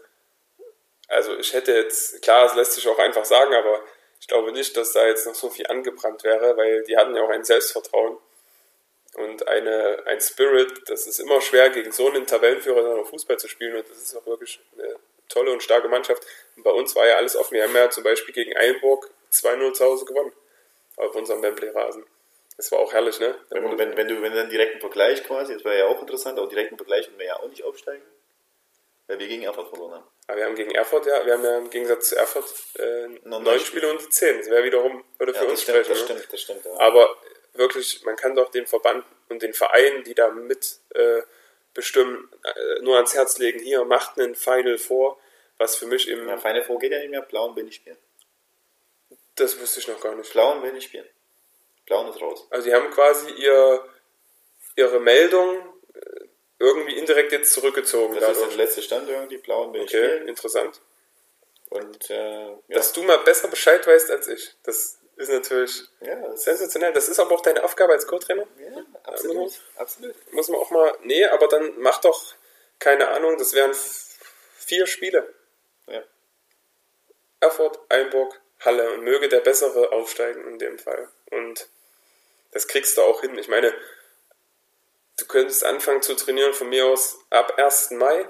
also ich hätte jetzt, klar, es lässt sich auch einfach sagen, aber ich glaube nicht, dass da jetzt noch so viel angebrannt wäre, weil die hatten ja auch ein Selbstvertrauen und eine, ein Spirit. Das ist immer schwer, gegen so einen Tabellenführer dann noch Fußball zu spielen und das ist auch wirklich eine tolle und starke Mannschaft. Und bei uns war ja alles offen. Wir haben ja zum Beispiel gegen Eilenburg 2-0 zu Hause gewonnen auf unserem Wembley-Rasen. Das war auch herrlich, ne? Wenn, wenn, wenn, du, wenn du dann direkten Vergleich quasi, das wäre ja auch interessant, auch direkten Vergleich würden wir ja auch nicht aufsteigen, weil wir gegen Erfurt verloren haben. Aber wir haben gegen Erfurt, ja, wir haben ja im Gegensatz zu Erfurt äh, neun Spiele und die zehn. Das wäre wiederum, würde für ja, uns stimmt, sprechen. Das ne? stimmt, das stimmt. Ja. Aber wirklich, man kann doch den Verband und den Vereinen, die da mit äh, bestimmen, äh, nur ans Herz legen, hier, macht einen Final Four, was für mich im... Ja, Final Four geht ja nicht mehr, Blauen will nicht spielen. Das wusste ich noch gar nicht. Blauen will nicht spielen. Blauen ist raus. Also die haben quasi ihr, ihre Meldung äh, irgendwie indirekt jetzt zurückgezogen. Das dadurch. ist der letzte Stand irgendwie, Blauen will okay, spielen. interessant. Und, äh, ja. Dass du mal besser Bescheid weißt als ich. Das ist natürlich ja, sensationell. Das ist aber auch deine Aufgabe als Co-Trainer. Ja, absolut. absolut. Muss man auch mal, nee, aber dann mach doch, keine Ahnung, das wären vier Spiele. Ja. Erfurt, Einburg, Halle und möge der Bessere aufsteigen in dem Fall. Und das kriegst du auch hin. Ich meine, du könntest anfangen zu trainieren von mir aus ab 1. Mai,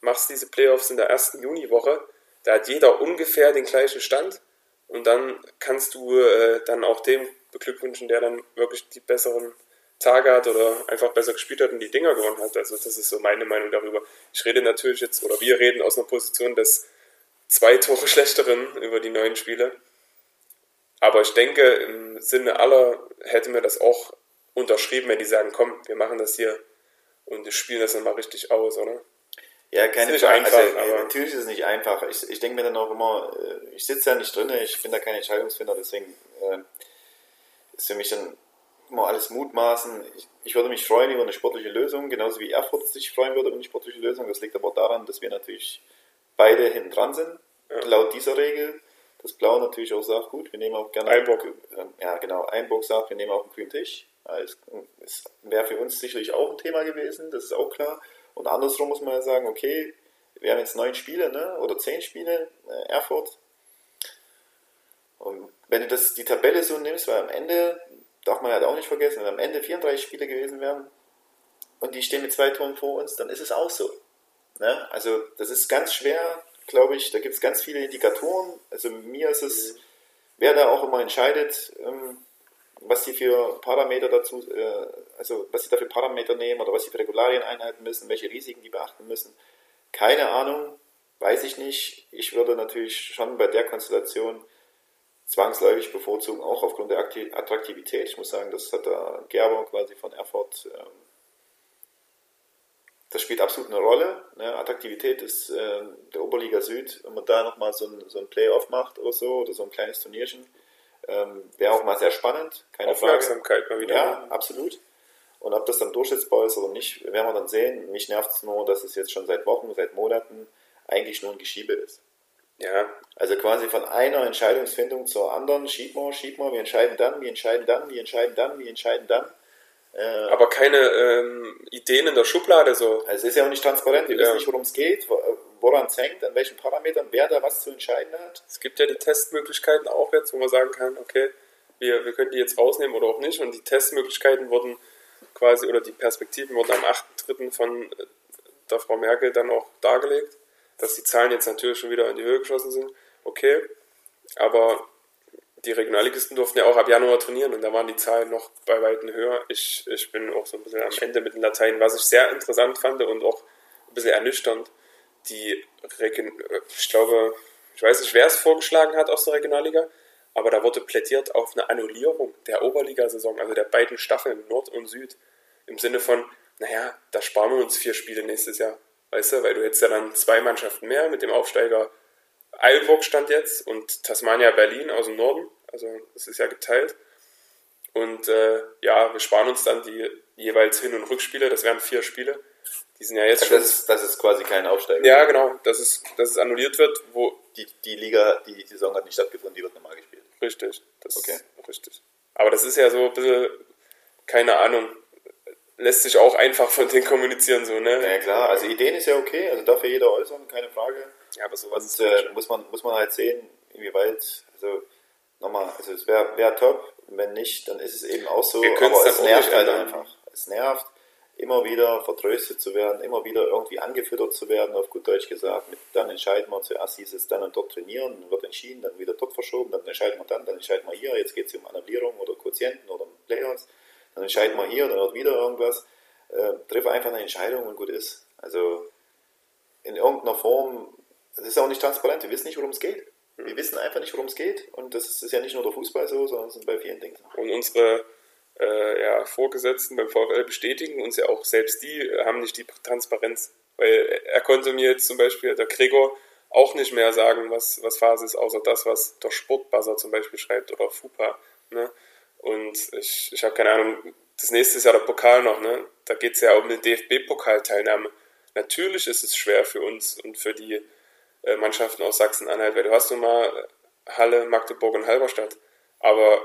machst diese Playoffs in der ersten Juniwoche. Da hat jeder ungefähr den gleichen Stand und dann kannst du äh, dann auch dem beglückwünschen, der dann wirklich die besseren Tage hat oder einfach besser gespielt hat und die Dinger gewonnen hat. Also das ist so meine Meinung darüber. Ich rede natürlich jetzt, oder wir reden aus einer Position des zwei Tore schlechteren über die neuen Spiele. Aber ich denke, im Sinne aller hätte mir das auch unterschrieben, wenn die sagen, komm, wir machen das hier und spielen das dann mal richtig aus, oder? Ja, keine Frage. Einfach, also, aber natürlich ist es nicht einfach. Ich, ich denke mir dann auch immer, äh, ich sitze ja nicht drin, ich bin da kein Entscheidungsfinder, deswegen äh, ist für mich dann immer alles mutmaßen. Ich, ich, würde mich freuen über eine sportliche Lösung, genauso wie Erfurt sich freuen würde über eine sportliche Lösung. Das liegt aber daran, dass wir natürlich beide hinten dran sind, ja. laut dieser Regel. Das Blau natürlich auch sagt, gut, wir nehmen auch gerne. Einburg. Äh, ja, genau. Einburg sagt, wir nehmen auch einen grünen Tisch. Es wäre für uns sicherlich auch ein Thema gewesen, das ist auch klar. Und andersrum muss man ja sagen, okay, wir haben jetzt neun Spiele ne? oder zehn Spiele, äh, Erfurt. Und wenn du das, die Tabelle so nimmst, weil am Ende, darf man halt auch nicht vergessen, wenn am Ende 34 Spiele gewesen wären und die stehen mit zwei Toren vor uns, dann ist es auch so. Ne? Also das ist ganz schwer, glaube ich, da gibt es ganz viele Indikatoren. Also mir ist es, mhm. wer da auch immer entscheidet, ähm, was sie für Parameter dazu, äh, also was sie da für Parameter nehmen oder was sie für Regularien einhalten müssen, welche Risiken die beachten müssen. Keine Ahnung, weiß ich nicht. Ich würde natürlich schon bei der Konstellation zwangsläufig bevorzugen, auch aufgrund der Attraktivität. Ich muss sagen, das hat der Gerber quasi von Erfurt, ähm, das spielt absolut eine Rolle. Ne? Attraktivität ist äh, der Oberliga Süd, wenn man da nochmal so ein, so ein Playoff macht oder so, oder so ein kleines Turnierchen, ähm, wäre auch mal sehr spannend. Keine Aufmerksamkeit Frage. mal wieder. Ja, absolut. Und ob das dann durchsetzbar ist oder nicht, werden wir dann sehen. Mich nervt es nur, dass es jetzt schon seit Wochen, seit Monaten eigentlich nur ein Geschiebe ist. Ja. Also quasi von einer Entscheidungsfindung zur anderen, schieb mal, schieb mal, wir entscheiden dann, wir entscheiden dann, wir entscheiden dann, wir entscheiden dann. Äh, Aber keine ähm, Ideen in der Schublade so. Also es ist ja auch nicht transparent, wir ja. wissen nicht, worum es geht, woran es hängt, an welchen Parametern, wer da was zu entscheiden hat. Es gibt ja die Testmöglichkeiten auch jetzt, wo man sagen kann, okay, wir, wir können die jetzt rausnehmen oder auch nicht. Und die Testmöglichkeiten wurden quasi, oder die Perspektiven wurden am 8.3. von äh, der Frau Merkel dann auch dargelegt dass die Zahlen jetzt natürlich schon wieder in die Höhe geschossen sind, okay. Aber die Regionalligisten durften ja auch ab Januar trainieren und da waren die Zahlen noch bei weitem höher. Ich, ich bin auch so ein bisschen am Ende mit den Latein, was ich sehr interessant fand und auch ein bisschen ernüchternd. Die Regen ich glaube, ich weiß nicht, wer es vorgeschlagen hat aus der Regionalliga, aber da wurde plädiert auf eine Annullierung der Oberligasaison, also der beiden Staffeln Nord und Süd. Im Sinne von, naja, da sparen wir uns vier Spiele nächstes Jahr. Weißt du, weil du hättest ja dann zwei Mannschaften mehr mit dem Aufsteiger Eilenburg stand jetzt und Tasmania Berlin aus dem Norden. Also es ist ja geteilt. Und äh, ja, wir sparen uns dann die jeweils Hin- und Rückspiele, das wären vier Spiele. Die sind ja jetzt also schon. Das ist, das ist quasi kein Aufsteiger. Ja, genau, dass es, dass es annulliert wird, wo. Die, die Liga, die Saison hat nicht stattgefunden, die wird normal gespielt. Richtig, das okay. ist richtig. Aber das ist ja so ein bisschen, keine Ahnung, lässt sich auch einfach von denen kommunizieren, so, ne? Ja, klar, also Ideen ist ja okay, also darf ja jeder äußern, keine Frage. Ja, aber sowas Und, äh, muss, man, muss man halt sehen, inwieweit, also nochmal, also es wäre wär top, wenn nicht, dann ist es eben auch so, aber es nervt halt einfach. Es nervt, immer wieder vertröstet zu werden, immer wieder irgendwie angefüttert zu werden, auf gut Deutsch gesagt. Mit, dann entscheiden wir zuerst hieß es dann und dort trainieren, dann wird entschieden, dann wieder dort verschoben, dann entscheiden wir dann, dann entscheiden wir hier, jetzt geht es um Annullierung oder Quotienten oder Playoffs dann entscheiden wir hier, dann wird wieder irgendwas. Äh, triff einfach eine Entscheidung und gut ist. Also in irgendeiner Form, das ist auch nicht transparent, wir wissen nicht, worum es geht. Wir hm. wissen einfach nicht, worum es geht. Und das ist ja nicht nur der Fußball so, sondern es ist bei vielen Dingen. Und unsere äh, ja, Vorgesetzten beim VfL bestätigen uns ja auch, selbst die haben nicht die Transparenz. Weil er konnte mir jetzt zum Beispiel, der Gregor, auch nicht mehr sagen, was, was Phase ist, außer das, was der Sportbuzzer zum Beispiel schreibt oder FUPA. Ne? Und ich, ich habe keine Ahnung, das nächste ist ja der Pokal noch, ne? Da geht es ja um eine DFB-Pokalteilnahme. Natürlich ist es schwer für uns und für die äh, Mannschaften aus Sachsen-Anhalt, weil du hast nun mal Halle, Magdeburg und Halberstadt. Aber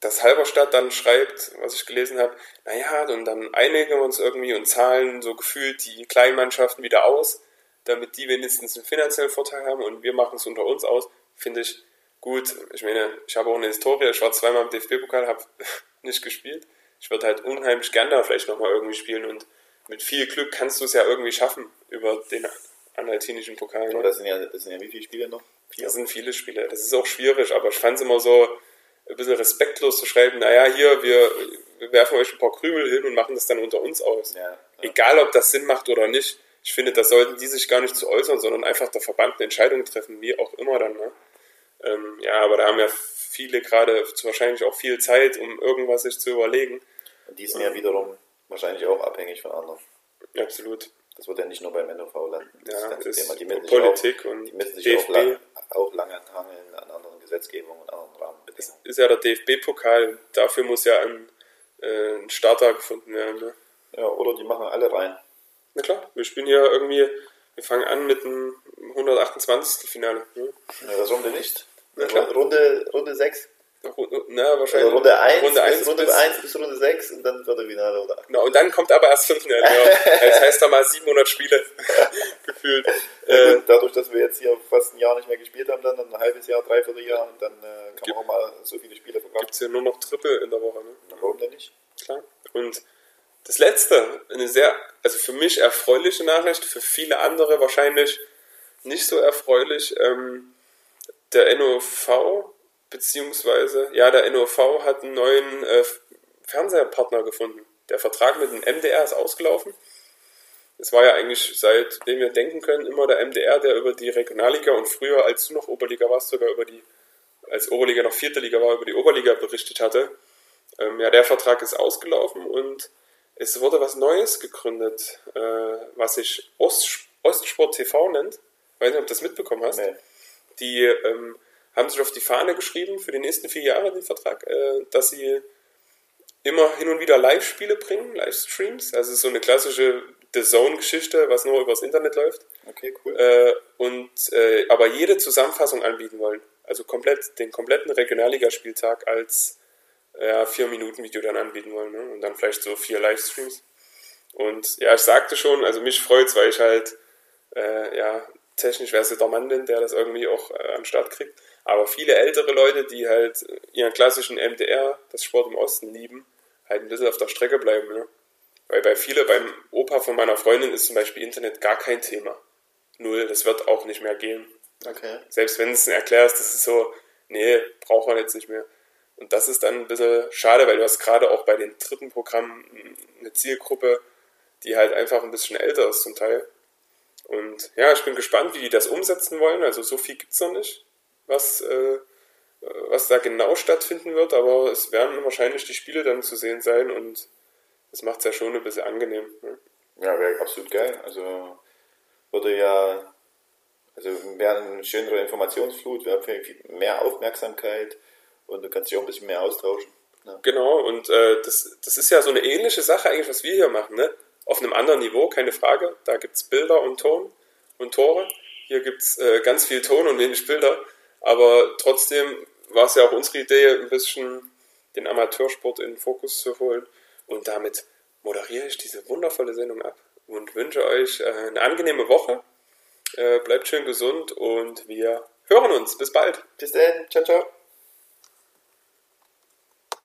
dass Halberstadt dann schreibt, was ich gelesen habe, naja, und dann einigen wir uns irgendwie und zahlen so gefühlt die Kleinmannschaften wieder aus, damit die wenigstens einen finanziellen Vorteil haben und wir machen es unter uns aus, finde ich, Gut, ich meine, ich habe auch eine Historie, ich war zweimal im DFB-Pokal, habe nicht gespielt. Ich würde halt unheimlich gern da vielleicht nochmal irgendwie spielen und mit viel Glück kannst du es ja irgendwie schaffen über den anhaltinischen Pokal. Ne? Das, sind ja, das sind ja wie viele Spiele noch? Vier? Das sind viele Spiele. Das ist auch schwierig, aber ich fand es immer so ein bisschen respektlos zu schreiben, naja, hier, wir, wir werfen euch ein paar Krümel hin und machen das dann unter uns aus. Ja, ja. Egal, ob das Sinn macht oder nicht. Ich finde, da sollten die sich gar nicht zu äußern, sondern einfach der Verband eine Entscheidung treffen, wie auch immer dann. Ne? Ähm, ja, aber da haben ja viele gerade wahrscheinlich auch viel Zeit, um irgendwas sich zu überlegen. Und die sind ja wiederum wahrscheinlich auch abhängig von anderen. Absolut. Das wird ja nicht nur beim NOV landen. Das ja, ist Thema. Die Politik auch, und die müssen sich DFB. auch, lang, auch lange hangeln an anderen Gesetzgebungen und anderen Rahmenbedingungen. Das ist ja der DFB-Pokal, dafür muss ja ein, äh, ein Starter gefunden werden. Ne? Ja, oder die machen alle rein. Na klar, wir spielen ja irgendwie, wir fangen an mit dem 128. Finale. Ne? Ja, das Runde nicht. Runde, Runde 6. Na, wahrscheinlich. Also Runde 1 Runde bis 1 Runde bis- 1 bis Runde 6 und dann Viertelfinale oder Genau, und dann kommt aber erst Viertelfinale. Ja. Das heißt da mal 700 Spiele gefühlt. Ja, Äh, gut, dadurch, dass wir jetzt hier fast ein Jahr nicht mehr gespielt haben, dann ein halbes Jahr, dreiviertel Jahr, und dann äh, kann Gibt- man auch mal so viele Spiele verkaufen. Gibt es hier nur noch Triple in der Woche. Ne? Warum denn nicht? Klar. Und das letzte, eine sehr, also für mich erfreuliche Nachricht, für viele andere wahrscheinlich nicht so erfreulich. Ähm, der NOV, beziehungsweise, ja, der NOV hat einen neuen äh, Fernsehpartner gefunden. Der Vertrag mit dem MDR ist ausgelaufen. Es war ja eigentlich, seitdem wir denken können, immer der MDR, der über die Regionalliga und früher, als du noch Oberliga warst, sogar über die, als Oberliga noch vierte Liga war, über die Oberliga berichtet hatte. Ähm, ja, der Vertrag ist ausgelaufen und es wurde was Neues gegründet, äh, was sich Ost, Ostsport TV nennt. weiß nicht, ob du das mitbekommen hast. Nee. Die ähm, haben sich auf die Fahne geschrieben für die nächsten vier Jahre den Vertrag, äh, dass sie immer hin und wieder Live-Spiele bringen, Livestreams. Also es so eine klassische The Zone-Geschichte, was nur übers Internet läuft. Okay, cool. Äh, und äh, aber jede Zusammenfassung anbieten wollen. Also komplett den kompletten Regionalligaspieltag als ja, vier Minuten Video dann anbieten wollen. Ne? Und dann vielleicht so vier Livestreams. Und ja, ich sagte schon, also mich freut's, weil ich halt äh, ja technisch versierter Mann bin, der das irgendwie auch äh, an den Start kriegt. Aber viele ältere Leute, die halt ihren klassischen MDR, das Sport im Osten lieben, halt ein bisschen auf der Strecke bleiben. Ne? Weil bei viele, beim Opa von meiner Freundin ist zum Beispiel Internet gar kein Thema. Null, das wird auch nicht mehr gehen. Okay. Selbst wenn du es erklärst, das ist so, nee, braucht man jetzt nicht mehr. Und das ist dann ein bisschen schade, weil du hast gerade auch bei den dritten Programmen eine Zielgruppe, die halt einfach ein bisschen älter ist zum Teil. Und ja, ich bin gespannt, wie die das umsetzen wollen. Also so viel gibt es noch nicht, was, äh, was da genau stattfinden wird, aber es werden wahrscheinlich die Spiele dann zu sehen sein und das macht es ja schon ein bisschen angenehm. Ne? Ja, wäre absolut geil. Also würde ja, also wäre eine schönere Informationsflut, wäre mehr Aufmerksamkeit und du kannst dich auch ein bisschen mehr austauschen. Ja. Genau, und äh, das, das ist ja so eine ähnliche Sache eigentlich, was wir hier machen, ne? Auf einem anderen Niveau, keine Frage. Da gibt es Bilder und Ton und Tore. Hier gibt es äh, ganz viel Ton und wenig Bilder. Aber trotzdem war es ja auch unsere Idee, ein bisschen den Amateursport in den Fokus zu holen. Und damit moderiere ich diese wundervolle Sendung ab und wünsche euch äh, eine angenehme Woche. Äh, bleibt schön gesund und wir hören uns. Bis bald. Bis dann, ciao, ciao.